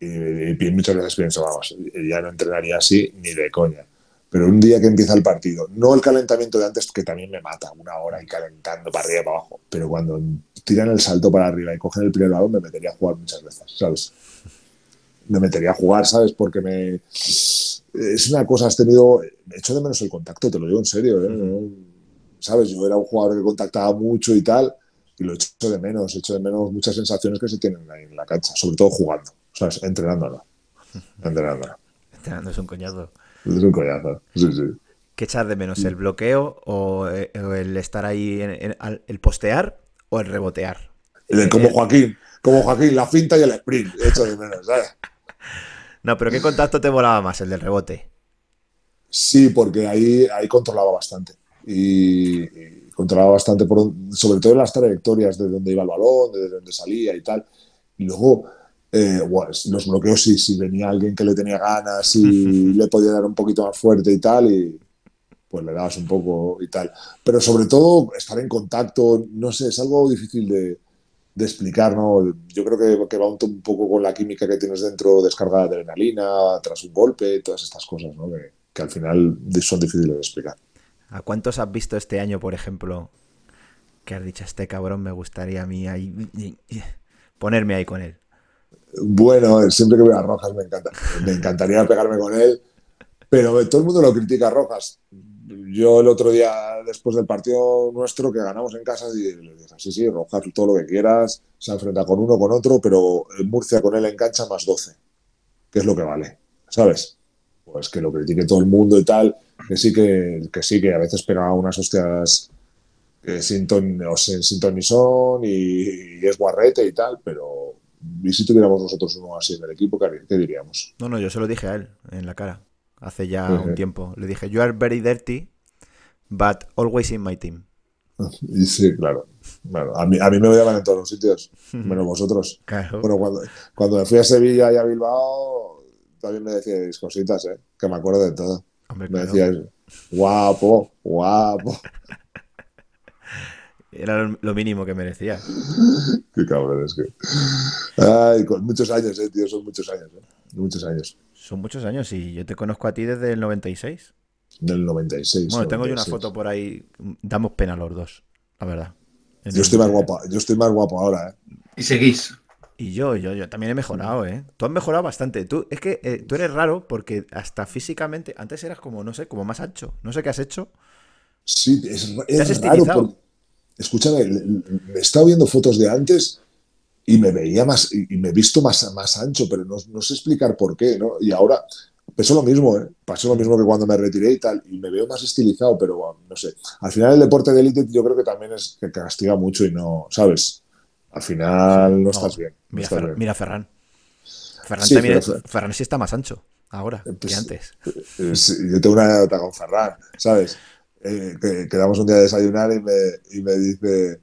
y, y muchas veces pienso, vamos, ya no entrenaría así ni de coña. Pero un día que empieza el partido, no el calentamiento de antes, que también me mata, una hora y calentando para arriba y para abajo, pero cuando tiran el salto para arriba y cogen el primer balón, me metería a jugar muchas veces, ¿sabes? Me metería a jugar, ¿sabes? Porque me, es una cosa, has tenido, echo de menos el contacto, te lo digo en serio, ¿eh? No- ¿sabes? Yo era un jugador que contactaba mucho y tal, y lo echo de menos, echo de menos muchas sensaciones que se tienen ahí en la cancha, sobre todo jugando, ¿sabes? Entrenándolo, entrenándolo. Entrenando es un coñazo. Es un coñazo, sí, sí. ¿Qué echar de menos? ¿El bloqueo o, eh, o el estar ahí, en, en- al- el postear o el rebotear? De- como Eh, Joaquín, como Joaquín, la finta y el sprint, echo de menos, ¿sabes? No, pero ¿qué contacto te volaba más? El del rebote. Sí, porque ahí, ahí controlaba bastante. Y, y controlaba bastante, por, sobre todo en las trayectorias de dónde iba el balón, de dónde salía y tal. Y luego, eh, bueno, los bloqueos, sí, si venía alguien que le tenía ganas y le podía dar un poquito más fuerte y tal, y pues le dabas un poco y tal. Pero sobre todo, estar en contacto, no sé, es algo difícil de, de explicar, ¿no? Yo creo que, que va un, un poco con la química que tienes dentro, descarga de adrenalina, tras un golpe, todas estas cosas, ¿no? Que, que al final son difíciles de explicar. ¿A cuántos has visto este año, por ejemplo, que has dicho, este cabrón me gustaría a mí ahí, ponerme ahí con él? Bueno, siempre que veo a Rojas me encanta. Me encantaría pegarme con él, pero todo el mundo lo critica a Rojas. Yo el otro día, después del partido nuestro que ganamos en casa, y dije, sí, sí, Rojas, todo lo que quieras, se enfrenta con uno, con otro, pero Murcia con él en cancha más 12, que es lo que vale, ¿sabes? Pues que lo critique todo el mundo y tal, que sí que, que sí, que a veces pega unas hostias eh, sin, ton, o sin, sin ton ni son y, y es guarrete y tal, pero ¿y si tuviéramos nosotros uno así en el equipo, qué diríamos? No, no, yo se lo dije a él en la cara, hace ya un tiempo. Le dije, you are very dirty, but always in my team. Y sí, claro. Bueno, a, mí, a mí me odiaban en todos los sitios, menos vosotros. Claro. Bueno, cuando, cuando me fui a Sevilla y a Bilbao, también me decíais cositas, ¿eh? que me acuerdo de todo. Hombre, Me claro. decíais, guapo, guapo. Era lo mínimo que merecía. Qué cabrón es que. Ay, con muchos años, eh, tío, son muchos años, ¿eh? Muchos años. Son muchos años y yo te conozco a ti desde el 96. Del 96. Bueno, tengo yo una 96. foto por ahí. Damos pena los dos, la verdad. En Yo estoy más guapo, yo estoy más guapo ahora, ¿eh? Y seguís. Y yo, yo, yo también he mejorado, ¿eh? Tú has mejorado bastante. Tú, es que eh, tú eres raro porque hasta físicamente, antes eras como, no sé, como más ancho. No sé qué has hecho. Sí, es, Te has es raro. escúchame, me he estado viendo fotos de antes y me veía más, y, me he visto más, más ancho, pero no, no sé explicar por qué, ¿no? Y ahora pasó lo mismo, ¿eh? Pasó lo mismo que cuando me retiré y tal, y me veo más estilizado, pero bueno, no sé. Al final el deporte de élite yo creo que también es que castiga mucho y no, ¿sabes? Al final no estás bien. no Mira, estás Fer- bien. mira Ferran. Ferran Sí, también. Ferran sí está más ancho ahora que Pues- antes. Eh, sí, yo tengo una anécdota con Ferran, ¿sabes? Eh, que quedamos un día a desayunar y me, y me dice,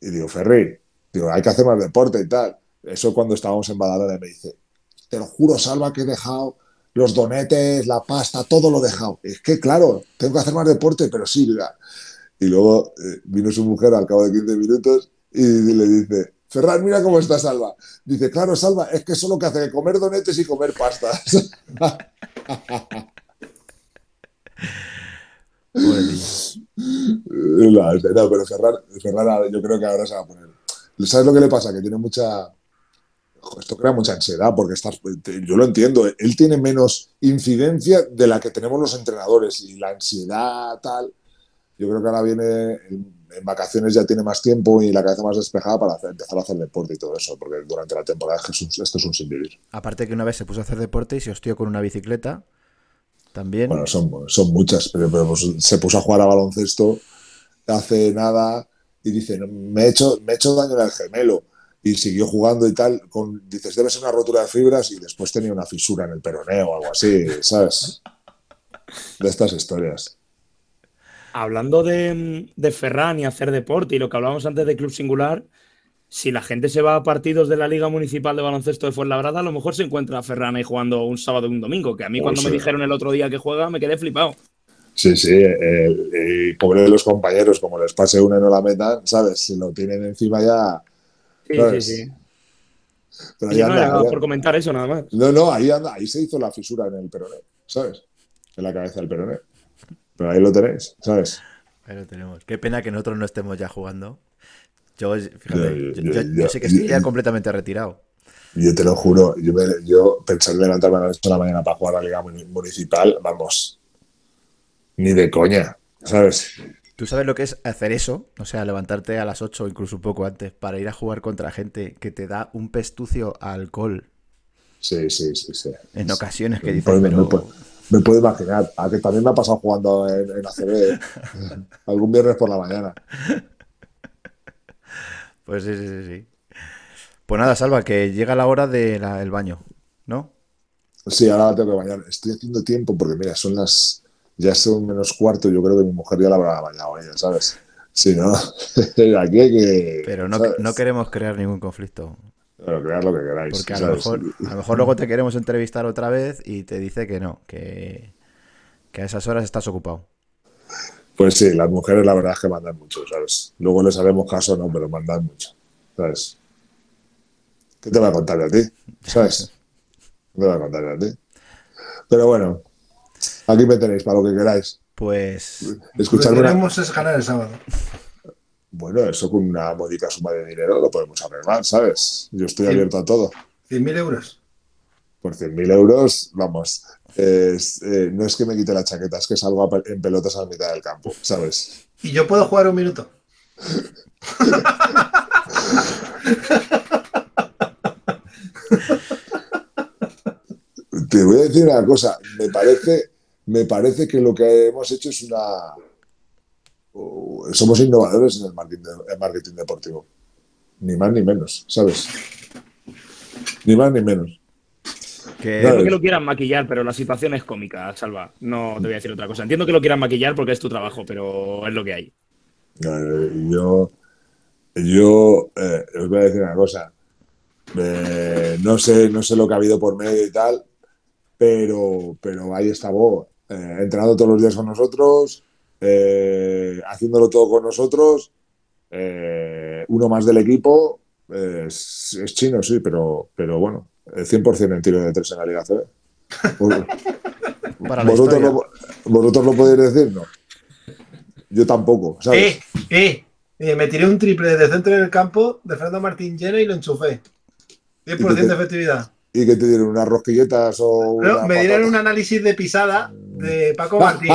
y digo, Ferri, digo, hay que hacer más deporte y tal. Eso cuando estábamos en Badalona me dice, te lo juro, Salva, que he dejado los donetes, la pasta, todo lo he dejado. Es que, claro, tengo que hacer más deporte, pero sí, mira. Y luego eh, vino su mujer al cabo de 15 minutos y le dice, Ferran, mira cómo está Salva. Dice, claro, Salva, es que solo que hace comer donetes y comer pastas. Pobrecillo. No, no, pero Ferran, Ferran yo creo que ahora se va a poner. ¿Sabes lo que le pasa? Que tiene mucha. Esto crea mucha ansiedad porque estás. Yo lo entiendo. Él tiene menos incidencia de la que tenemos los entrenadores y la ansiedad, tal. Yo creo que ahora viene. En, vacaciones ya tiene más tiempo y la cabeza más despejada para hacer- empezar a hacer deporte y todo eso, porque durante la temporada esto es un sin vivir. Aparte que una vez se puso a hacer deporte y se hostió con una bicicleta. También. Bueno, son, son muchas, pero, pero, pues, se puso a jugar a baloncesto hace nada y dice, "No, me he, hecho, me he hecho daño en el gemelo. Y siguió jugando y tal. Con, dices, debe ser una rotura de fibras y después tenía una fisura en el peroneo o algo así, ¿sabes? De estas historias. Hablando de, de Ferran y hacer deporte y lo que hablábamos antes de Club Singular, si la gente se va a partidos de la Liga Municipal de Baloncesto de Fuenlabrada, a lo mejor se encuentra a Ferran ahí jugando un sábado y un domingo, que a mí Oh, cuando sí. me dijeron el otro día que juega me quedé flipado. Sí, sí, eh, y pobre de los compañeros, como les pase una y no la metan, ¿sabes? Si lo tienen encima ya. Sí, ¿sabes? sí, sí. Pero no anda, era por comentar eso nada más. No, no, ahí anda, ahí se hizo la fisura en el peroné, ¿sabes? En la cabeza del peroné. Pero ahí lo tenéis, ¿sabes? Ahí lo tenemos. Qué pena que nosotros no estemos ya jugando. Yo, fíjate, Yo- yo, yo- yo- yo- yo sé que estoy ya completamente retirado. Yo te lo juro, yo, me- yo pensar en levantarme a las 8 de la mañana para jugar a la Liga Muni- Municipal, vamos, ni de coña, ¿sabes? ¿Tú sabes lo que es hacer eso? O sea, levantarte a las 8 o incluso un poco antes para ir a jugar contra gente que te da un pestucio a alcohol Sí, sí, sí, sí. en ocasiones que dices, me pero... puedo- Me puedo imaginar, a que también me ha pasado jugando en, en ACB algún viernes por la mañana. Pues sí, sí, sí, sí. Pues nada, Salva, que llega la hora del baño, ¿no? Sí, ahora tengo que bañar. Estoy haciendo tiempo porque, mira, son las. Ya son menos cuarto. Yo creo que mi mujer ya la habrá bañado a ella, ¿sabes? Si no, aquí hay que. Pero no, ¿sabes? no queremos crear ningún conflicto. Pero cread lo que queráis. Porque a lo, mejor, a lo mejor luego te queremos entrevistar otra vez y te dice que no, que, que a esas horas estás ocupado. Pues sí, las mujeres la verdad es que mandan mucho, ¿sabes? Luego les haremos caso, no, pero mandan mucho, ¿sabes? ¿Qué te voy a contar a ti? ¿Sabes? ¿Qué te voy a contar a ti? Pero bueno, aquí me tenéis para lo que queráis. Pues Lo Escuchadme que una... queremos es ganar el sábado. Bueno, eso con una módica suma de dinero lo podemos arreglar, ¿sabes? Yo estoy Sí. abierto a todo. 100.000 euros. Por 100.000 euros, vamos, es- eh, no es que me quite la chaqueta, es que salgo en pelotas a la mitad del campo, ¿sabes? Y yo puedo jugar un minuto. Te voy a decir una cosa, me parece, me parece que lo que hemos hecho es una... somos innovadores en el marketing, deportivo. Ni más ni menos, ¿sabes? Ni más ni menos. que que lo quieran maquillar, pero la situación es cómica, Salva. No te voy a decir otra cosa. Entiendo que lo quieran maquillar porque es tu trabajo, pero es lo que hay. Eh, yo, yo eh, os voy a decir una cosa. Eh, no sé, no sé lo que ha habido por medio y tal, pero, pero ahí está Bo, eh, entrenando todos los días con nosotros, eh, haciéndolo todo con nosotros. eh, uno más del equipo eh, es, es chino, sí, pero, pero bueno, el 100% en tiro de tres en la Liga CB. Para la ¿Vosotros, historia. lo, ¿Vosotros lo podéis decir? No. Yo tampoco, ¿sabes? ¡Eh! ¡Eh! Eh, me tiré un triple desde el centro del campo de Fernando Martín lleno y lo enchufé. 100% de efectividad. Y que te dieron unas rosquilletas o una me dieron un análisis de pisada de Paco Martín.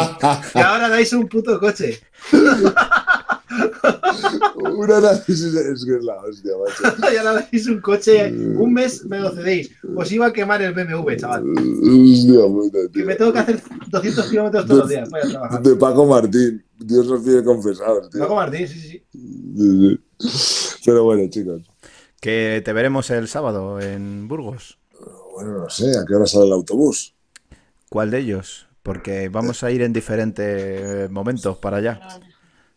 y ahora dais un puto coche. un análisis es que es la hostia, macho. y ahora dais un coche. Un mes me lo cedéis. Os iba a quemar el BMW, chaval. Hostia puta, Que tío. me tengo que hacer 200 kilómetros todos los días. Voy a trabajar. De Paco Martín. Dios nos pide confesados, tío. Paco Martín, sí, sí. sí. Sí, sí. Pero bueno, chicos. Que te veremos el sábado en Burgos. Bueno, no sé, ¿a qué hora sale el autobús? ¿Cuál de ellos? Porque vamos a ir en diferentes momentos para allá.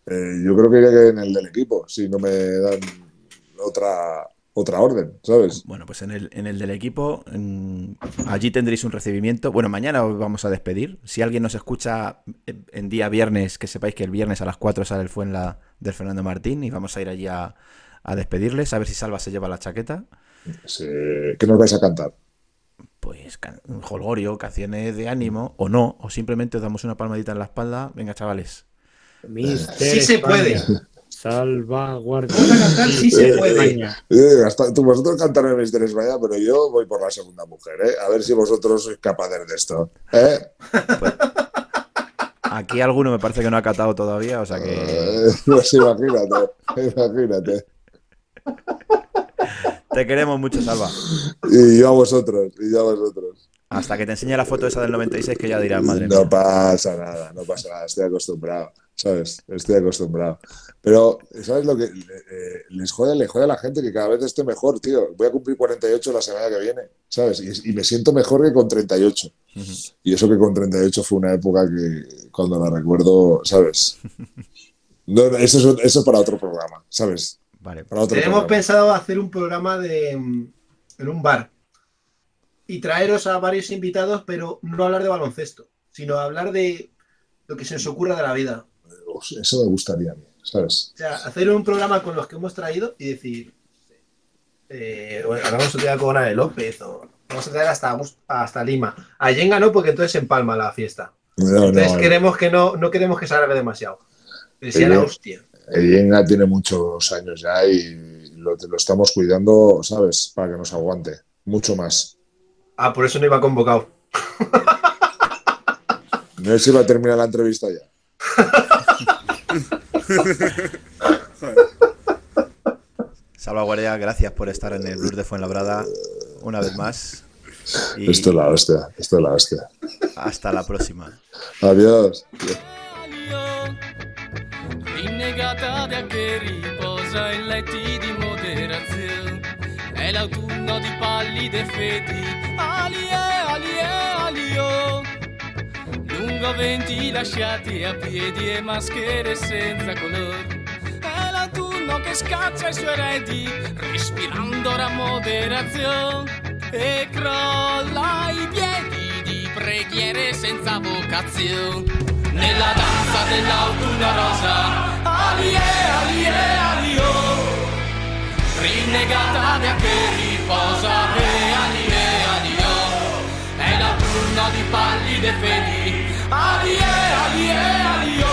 Eh, yo creo que iré en el del equipo, si no me dan otra, otra orden, ¿sabes? Bueno, pues en el, en el del equipo, en- allí tendréis un recibimiento. Bueno, mañana os vamos a despedir. Si alguien nos escucha en- en día viernes, que sepáis que el viernes a las 4 sale el Fuenla del Fernando Martín y vamos a ir allí a, a despedirles, a ver si Salva se lleva la chaqueta. Sí, ¿Qué nos vais a cantar? Pues can- un jolgorio, canciones de ánimo, o no, o simplemente os damos una palmadita en la espalda. Venga, chavales. Mister Sí se puede. Salvaguardia. Vamos a cantar, sí se puede. España. Eh, hasta- tú vosotros cantaréis Mister España, pero yo voy por la segunda mujer, ¿eh? A ver si vosotros sois capaces de esto. ¿eh? Aquí alguno me parece que no ha catado todavía, o sea que Eh, pues imagínate, imagínate. Te queremos mucho, Salva. Y yo a vosotros, y yo a vosotros. Hasta que te enseñe la foto esa del 96 que ya dirás, madre no mía. pasa nada, no pasa nada, estoy acostumbrado. ¿sabes? Estoy acostumbrado. Pero, ¿sabes lo que eh, les jode? Le jode a la gente que cada vez esté mejor, tío. Voy a cumplir 48 la semana que viene, ¿sabes? Y, y me siento mejor que con 38. Y eso que con 38 fue una época que cuando la recuerdo, ¿sabes? No, no, eso, es, eso es para otro programa, ¿sabes? Vale. Para otro Tenemos programa. pensado hacer un programa de mm, en un bar y traeros a varios invitados, pero no hablar de baloncesto, sino hablar de lo que se nos ocurra de la vida. Eso me gustaría a mí, ¿sabes? O sea, hacer un programa con los que hemos traído y decir, eh, bueno, hablamos otro día con Ana de López o vamos a traer hasta, hasta Lima. A Yenga no, porque entonces se empalma la fiesta. No, Entonces no, queremos que no, no queremos que se alargue demasiado. Decía la hostia. El Yenga tiene muchos años ya y lo, lo estamos cuidando, ¿sabes? Para que nos aguante. Mucho más. Ah, por eso no iba convocado. No sé si va a terminar la entrevista ya. Salvaguardia, gracias por estar en el Blues de Fuenlabrada una vez más. Y Esto es la hostia, esto es la hostia. hasta la próxima. Adiós. Riposa in letti di moderazione. È l'autunno di pallide fedi, alie, alie, alio. Lungo venti lasciati a piedi e maschere senza colore. È l'autunno che scaccia i suoi eredi, respirando la moderazione. E crolla i piedi di preghiere senza vocazione. Nella danza dell'autunno rosa, alie, alie, alio. Rinnegata da che riposa, e alie, alio. È l'autunno di pallide fedi, alie, alie, alio.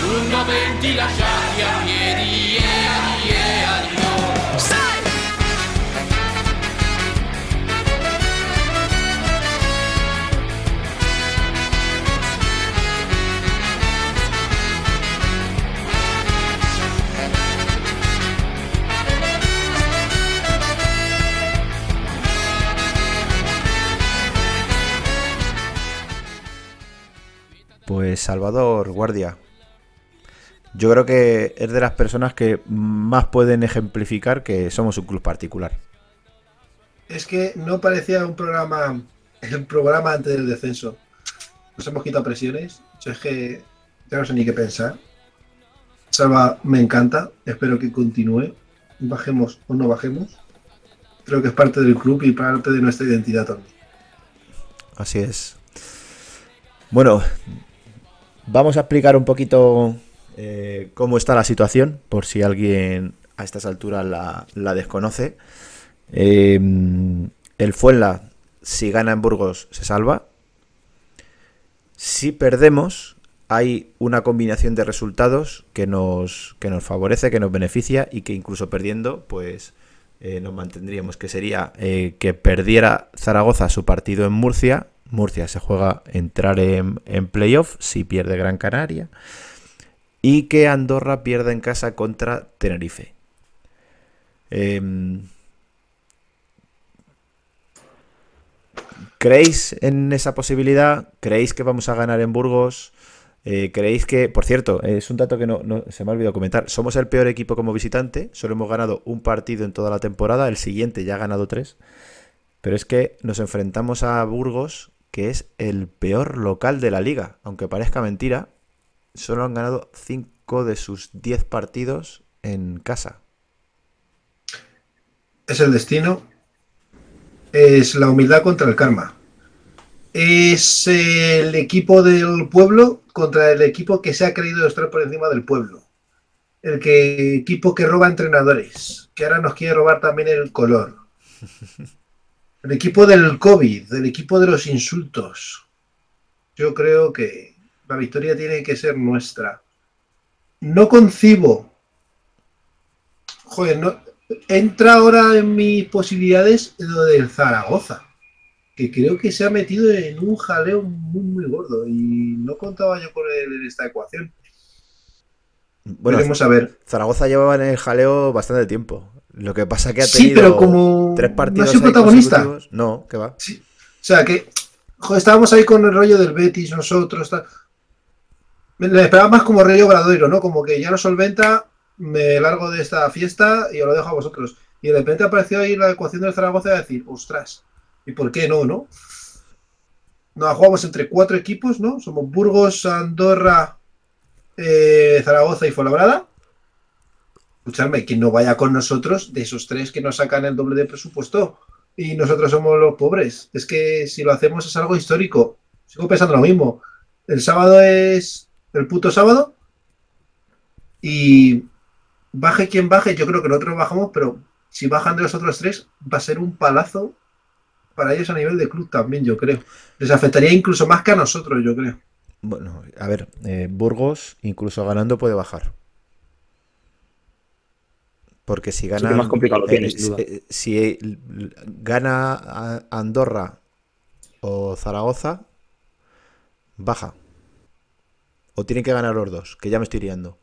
Lungo venti lasciati a piedi, e alie, alio. Pues Salvador Guardia. Yo creo que es de las personas que más pueden ejemplificar que somos un club particular. Es que no parecía un programa, el programa antes del descenso. Nos hemos quitado presiones. Yo es que ya no sé ni qué pensar. Salva, me encanta. Espero que continúe. Bajemos o no bajemos. Creo que es parte del club y parte de nuestra identidad también. Así es. Bueno, vamos a explicar un poquito eh, cómo está la situación, por si alguien a estas alturas la, desconoce. Eh, el Fuenla, si gana en Burgos, se salva. Si perdemos, hay una combinación de resultados que nos, que nos favorece, que nos beneficia y que incluso perdiendo, pues eh, nos mantendríamos, que sería eh, que perdiera Zaragoza su partido en Murcia. Murcia se juega entrar en, en playoff si pierde Gran Canaria. Y que Andorra pierda en casa contra Tenerife. Em, ¿Creéis en esa posibilidad? ¿Creéis que vamos a ganar en Burgos? Eh, ¿Creéis que, por cierto, es un dato que no, no- se me ha olvidado comentar, somos el peor equipo como visitante, solo hemos ganado un partido en toda la temporada, el siguiente ya ha ganado tres, pero es que nos enfrentamos a Burgos, que es el peor local de la liga, aunque parezca mentira, solo han ganado cinco de sus 10 partidos en casa. Es el destino. Es la humildad contra el karma. Es el equipo del pueblo contra el equipo que se ha creído estar por encima del pueblo. El que, equipo que roba entrenadores, que ahora nos quiere robar también el color. El equipo del COVID, el equipo de los insultos. Yo creo que la victoria tiene que ser nuestra. No concibo. Joder, no, entra ahora en mis posibilidades lo del Zaragoza, que creo que se ha metido en un jaleo muy, muy gordo y no contaba yo con él en esta ecuación. Bueno, Veremos a ver. Zaragoza llevaba en el jaleo bastante tiempo. Lo que pasa que ha Sí, tenido pero como tres no ha partidos sido ahí protagonista. No, que va. Sí. O sea que, joder, estábamos ahí con el rollo del Betis, nosotros. tal. Me le esperaba más como Rey Obradoiro, ¿no? Como que ya lo solventa, me largo de esta fiesta y os lo dejo a vosotros. Y de repente apareció ahí la ecuación del Zaragoza de decir, ostras, ¿y por qué no, no? Nos jugamos entre cuatro equipos, ¿no? Somos Burgos, Andorra, eh, Zaragoza y Fuenlabrada. Escuchadme, que no vaya con nosotros de esos tres que nos sacan el doble de presupuesto y nosotros somos los pobres. Es que si lo hacemos es algo histórico. Sigo pensando lo mismo. El sábado es el puto sábado y baje quien baje, yo creo que nosotros bajamos, pero si bajan de los otros tres va a ser un palazo para ellos a nivel de club también, yo creo. Les afectaría incluso más que a nosotros, yo creo. Bueno, a ver, eh, Burgos incluso ganando puede bajar. Porque si gana. más complicado lo eh, eh, si eh, gana Andorra o Zaragoza, baja. O tienen que ganar los dos, que ya me estoy liando.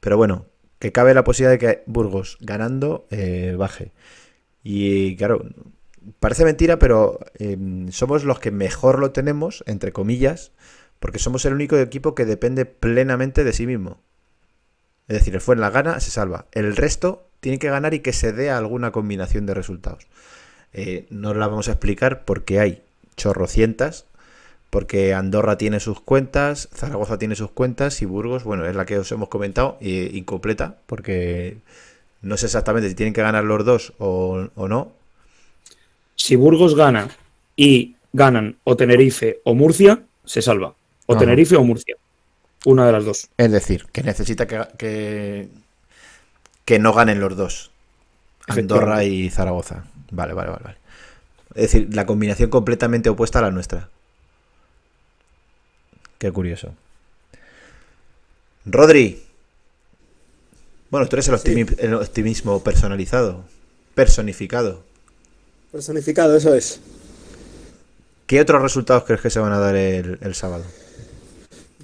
Pero bueno, que cabe la posibilidad de que Burgos ganando eh, baje. Y claro, parece mentira, pero eh, somos los que mejor lo tenemos, entre comillas, porque somos el único equipo que depende plenamente de sí mismo. Es decir, el Fuenla gana, se salva. El resto tiene que ganar y que se dé alguna combinación de resultados. Eh, no la vamos a explicar porque hay chorrocientas, porque Andorra tiene sus cuentas, Zaragoza tiene sus cuentas y Burgos, bueno, es la que os hemos comentado, eh, incompleta, porque no sé exactamente si tienen que ganar los dos o, o no. Si Burgos gana y ganan o Tenerife o Murcia, se salva. O Ajá. Tenerife o Murcia. Una de las dos. Es decir, que necesita que, que, que no ganen los dos. Andorra y Zaragoza. Vale, vale, vale, vale. Es decir, la combinación completamente opuesta a la nuestra. Qué curioso. Rodri. Bueno, tú eres el, optimi- el optimismo personalizado. Personificado. Personificado, eso es. ¿Qué otros resultados crees que se van a dar el, el sábado?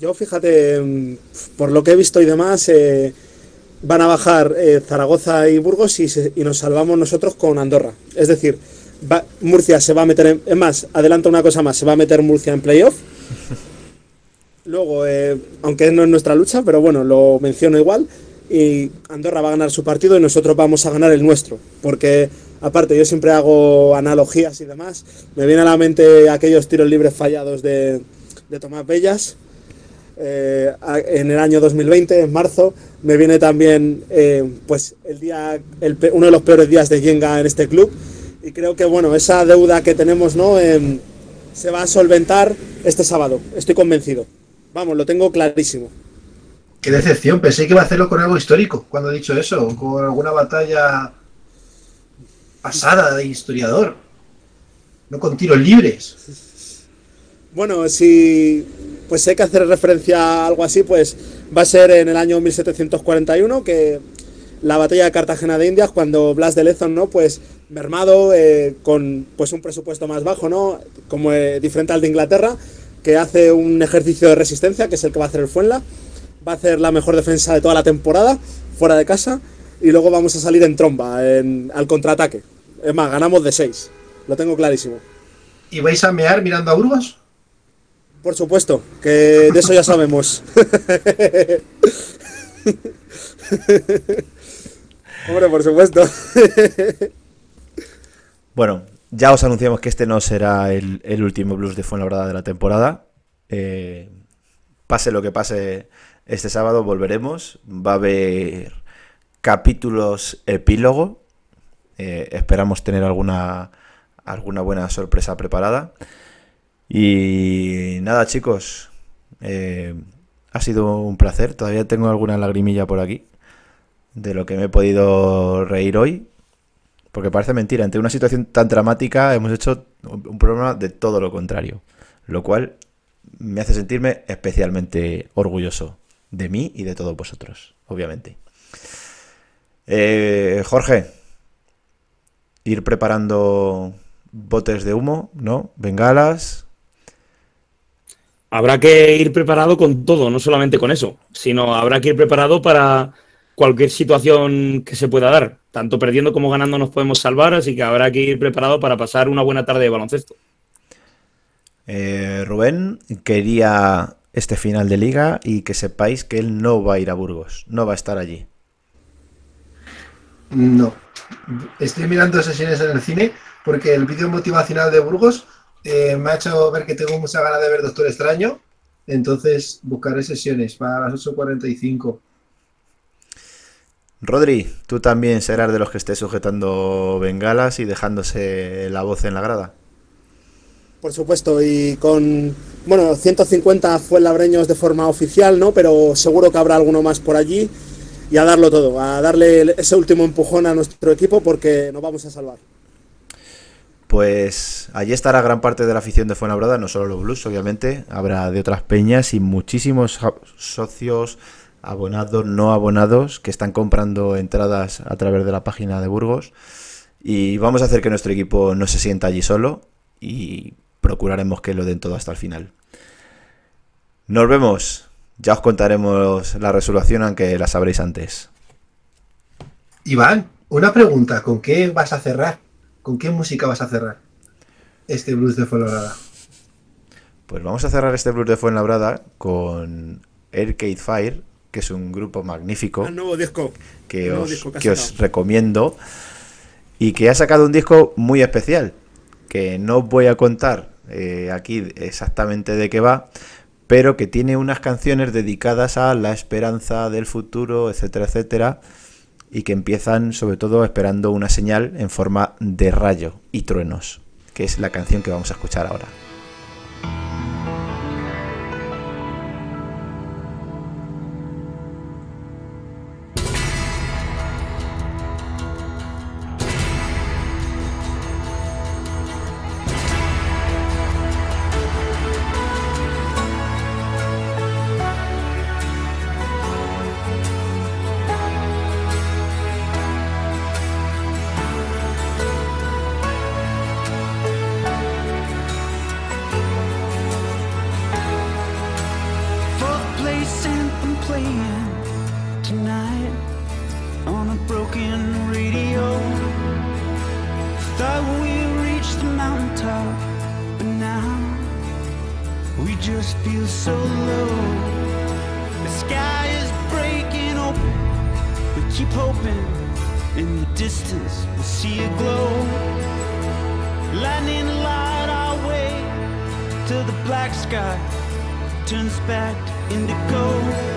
Yo, fíjate, mm, por lo que he visto y demás, eh, van a bajar eh, Zaragoza y Burgos y, se- y nos salvamos nosotros con Andorra. Es decir, va- Murcia se va a meter en... Es más, adelanta una cosa más, se va a meter Murcia en playoff. Luego, eh, aunque no es nuestra lucha, pero bueno, lo menciono igual. Y Andorra va a ganar su partido y nosotros vamos a ganar el nuestro. Porque, aparte, yo siempre hago analogías y demás. Me viene a la mente aquellos tiros libres fallados de, de Tomás Bellas eh, en el año 2020, en marzo. Me viene también eh, pues el día, el uno de los peores días de Yenga en este club. Y creo que bueno, esa deuda que tenemos ¿no? Em, se va a solventar este sábado. Estoy convencido. Vamos, lo tengo clarísimo. Qué decepción, pensé que iba a hacerlo con algo histórico cuando he dicho eso, con alguna batalla pasada de historiador, no con tiros libres. Bueno, si pues hay que hacer referencia a algo así, pues va a ser en el año 1741 que la batalla de Cartagena de Indias, cuando Blas de Lezo, ¿no? Pues mermado eh, con pues un presupuesto más bajo, ¿no? Como eh, diferente al de Inglaterra, que hace un ejercicio de resistencia, que es el que va a hacer el Fuenla, va a hacer la mejor defensa de toda la temporada fuera de casa y luego vamos a salir en tromba, al contraataque. Es más, ganamos de 6. Lo tengo clarísimo. ¿Y vais a mear mirando a Burgos? Por supuesto, que de eso ya sabemos. Hombre, por supuesto. Bueno, ya os anunciamos que este no será el, el último blues de Fuenlabrada de la temporada. Eh, pase lo que pase este sábado, volveremos. Va a haber capítulos epílogo. Eh, esperamos tener alguna, alguna buena sorpresa preparada. Y nada, chicos. eh, ha sido un placer. Todavía tengo alguna lagrimilla por aquí. De lo que me he podido reír hoy. Porque parece mentira, ante una situación tan dramática hemos hecho un programa de todo lo contrario. Lo cual me hace sentirme especialmente orgulloso de mí y de todos vosotros, obviamente. Eh, Jorge, ir preparando botes de humo, ¿no? Bengalas. Habrá que ir preparado con todo, no solamente con eso, sino habrá que ir preparado para cualquier situación que se pueda dar. Tanto perdiendo como ganando nos podemos salvar, así que habrá que ir preparado para pasar una buena tarde de baloncesto. Eh, Rubén quería este final de liga y que sepáis que él no va a ir a Burgos, no va a estar allí. No. Estoy mirando sesiones en el cine porque el vídeo motivacional de Burgos eh, me ha hecho ver que tengo mucha ganas de ver Doctor Extraño. Entonces buscaré sesiones para las 8.45. Rodri, tú también serás de los que estés sujetando bengalas y dejándose la voz en la grada. Por supuesto, y con, bueno, 150 fue labreños de forma oficial, ¿no? Pero seguro que habrá alguno más por allí y a darlo todo, a darle ese último empujón a nuestro equipo porque nos vamos a salvar. Pues allí estará gran parte de la afición de Fuenlabrada, no solo los Blues, obviamente, habrá de otras peñas y muchísimos socios, abonados, no abonados, que están comprando entradas a través de la página de Burgos. Y vamos a hacer que nuestro equipo no se sienta allí solo y procuraremos que lo den todo hasta el final. Nos vemos, ya os contaremos la resolución, aunque la sabréis antes. Iván, una pregunta. ¿Con qué vas a cerrar? ¿Con qué música vas a cerrar este blues de Fuenlabrada? Pues vamos a cerrar este blues de Fuenlabrada con Arcade Fire, que es un grupo magnífico El nuevo disco. que nuevo os, disco que os recomiendo y que ha sacado un disco muy especial, que no os voy a contar eh, aquí exactamente de qué va, pero que tiene unas canciones dedicadas a la esperanza del futuro, etcétera, etcétera, y que empiezan sobre todo esperando una señal en forma de rayo y truenos, que es la canción que vamos a escuchar ahora. Keep hoping in the distance we'll see a glow. Lightning light our way to the black sky turns back to indigo.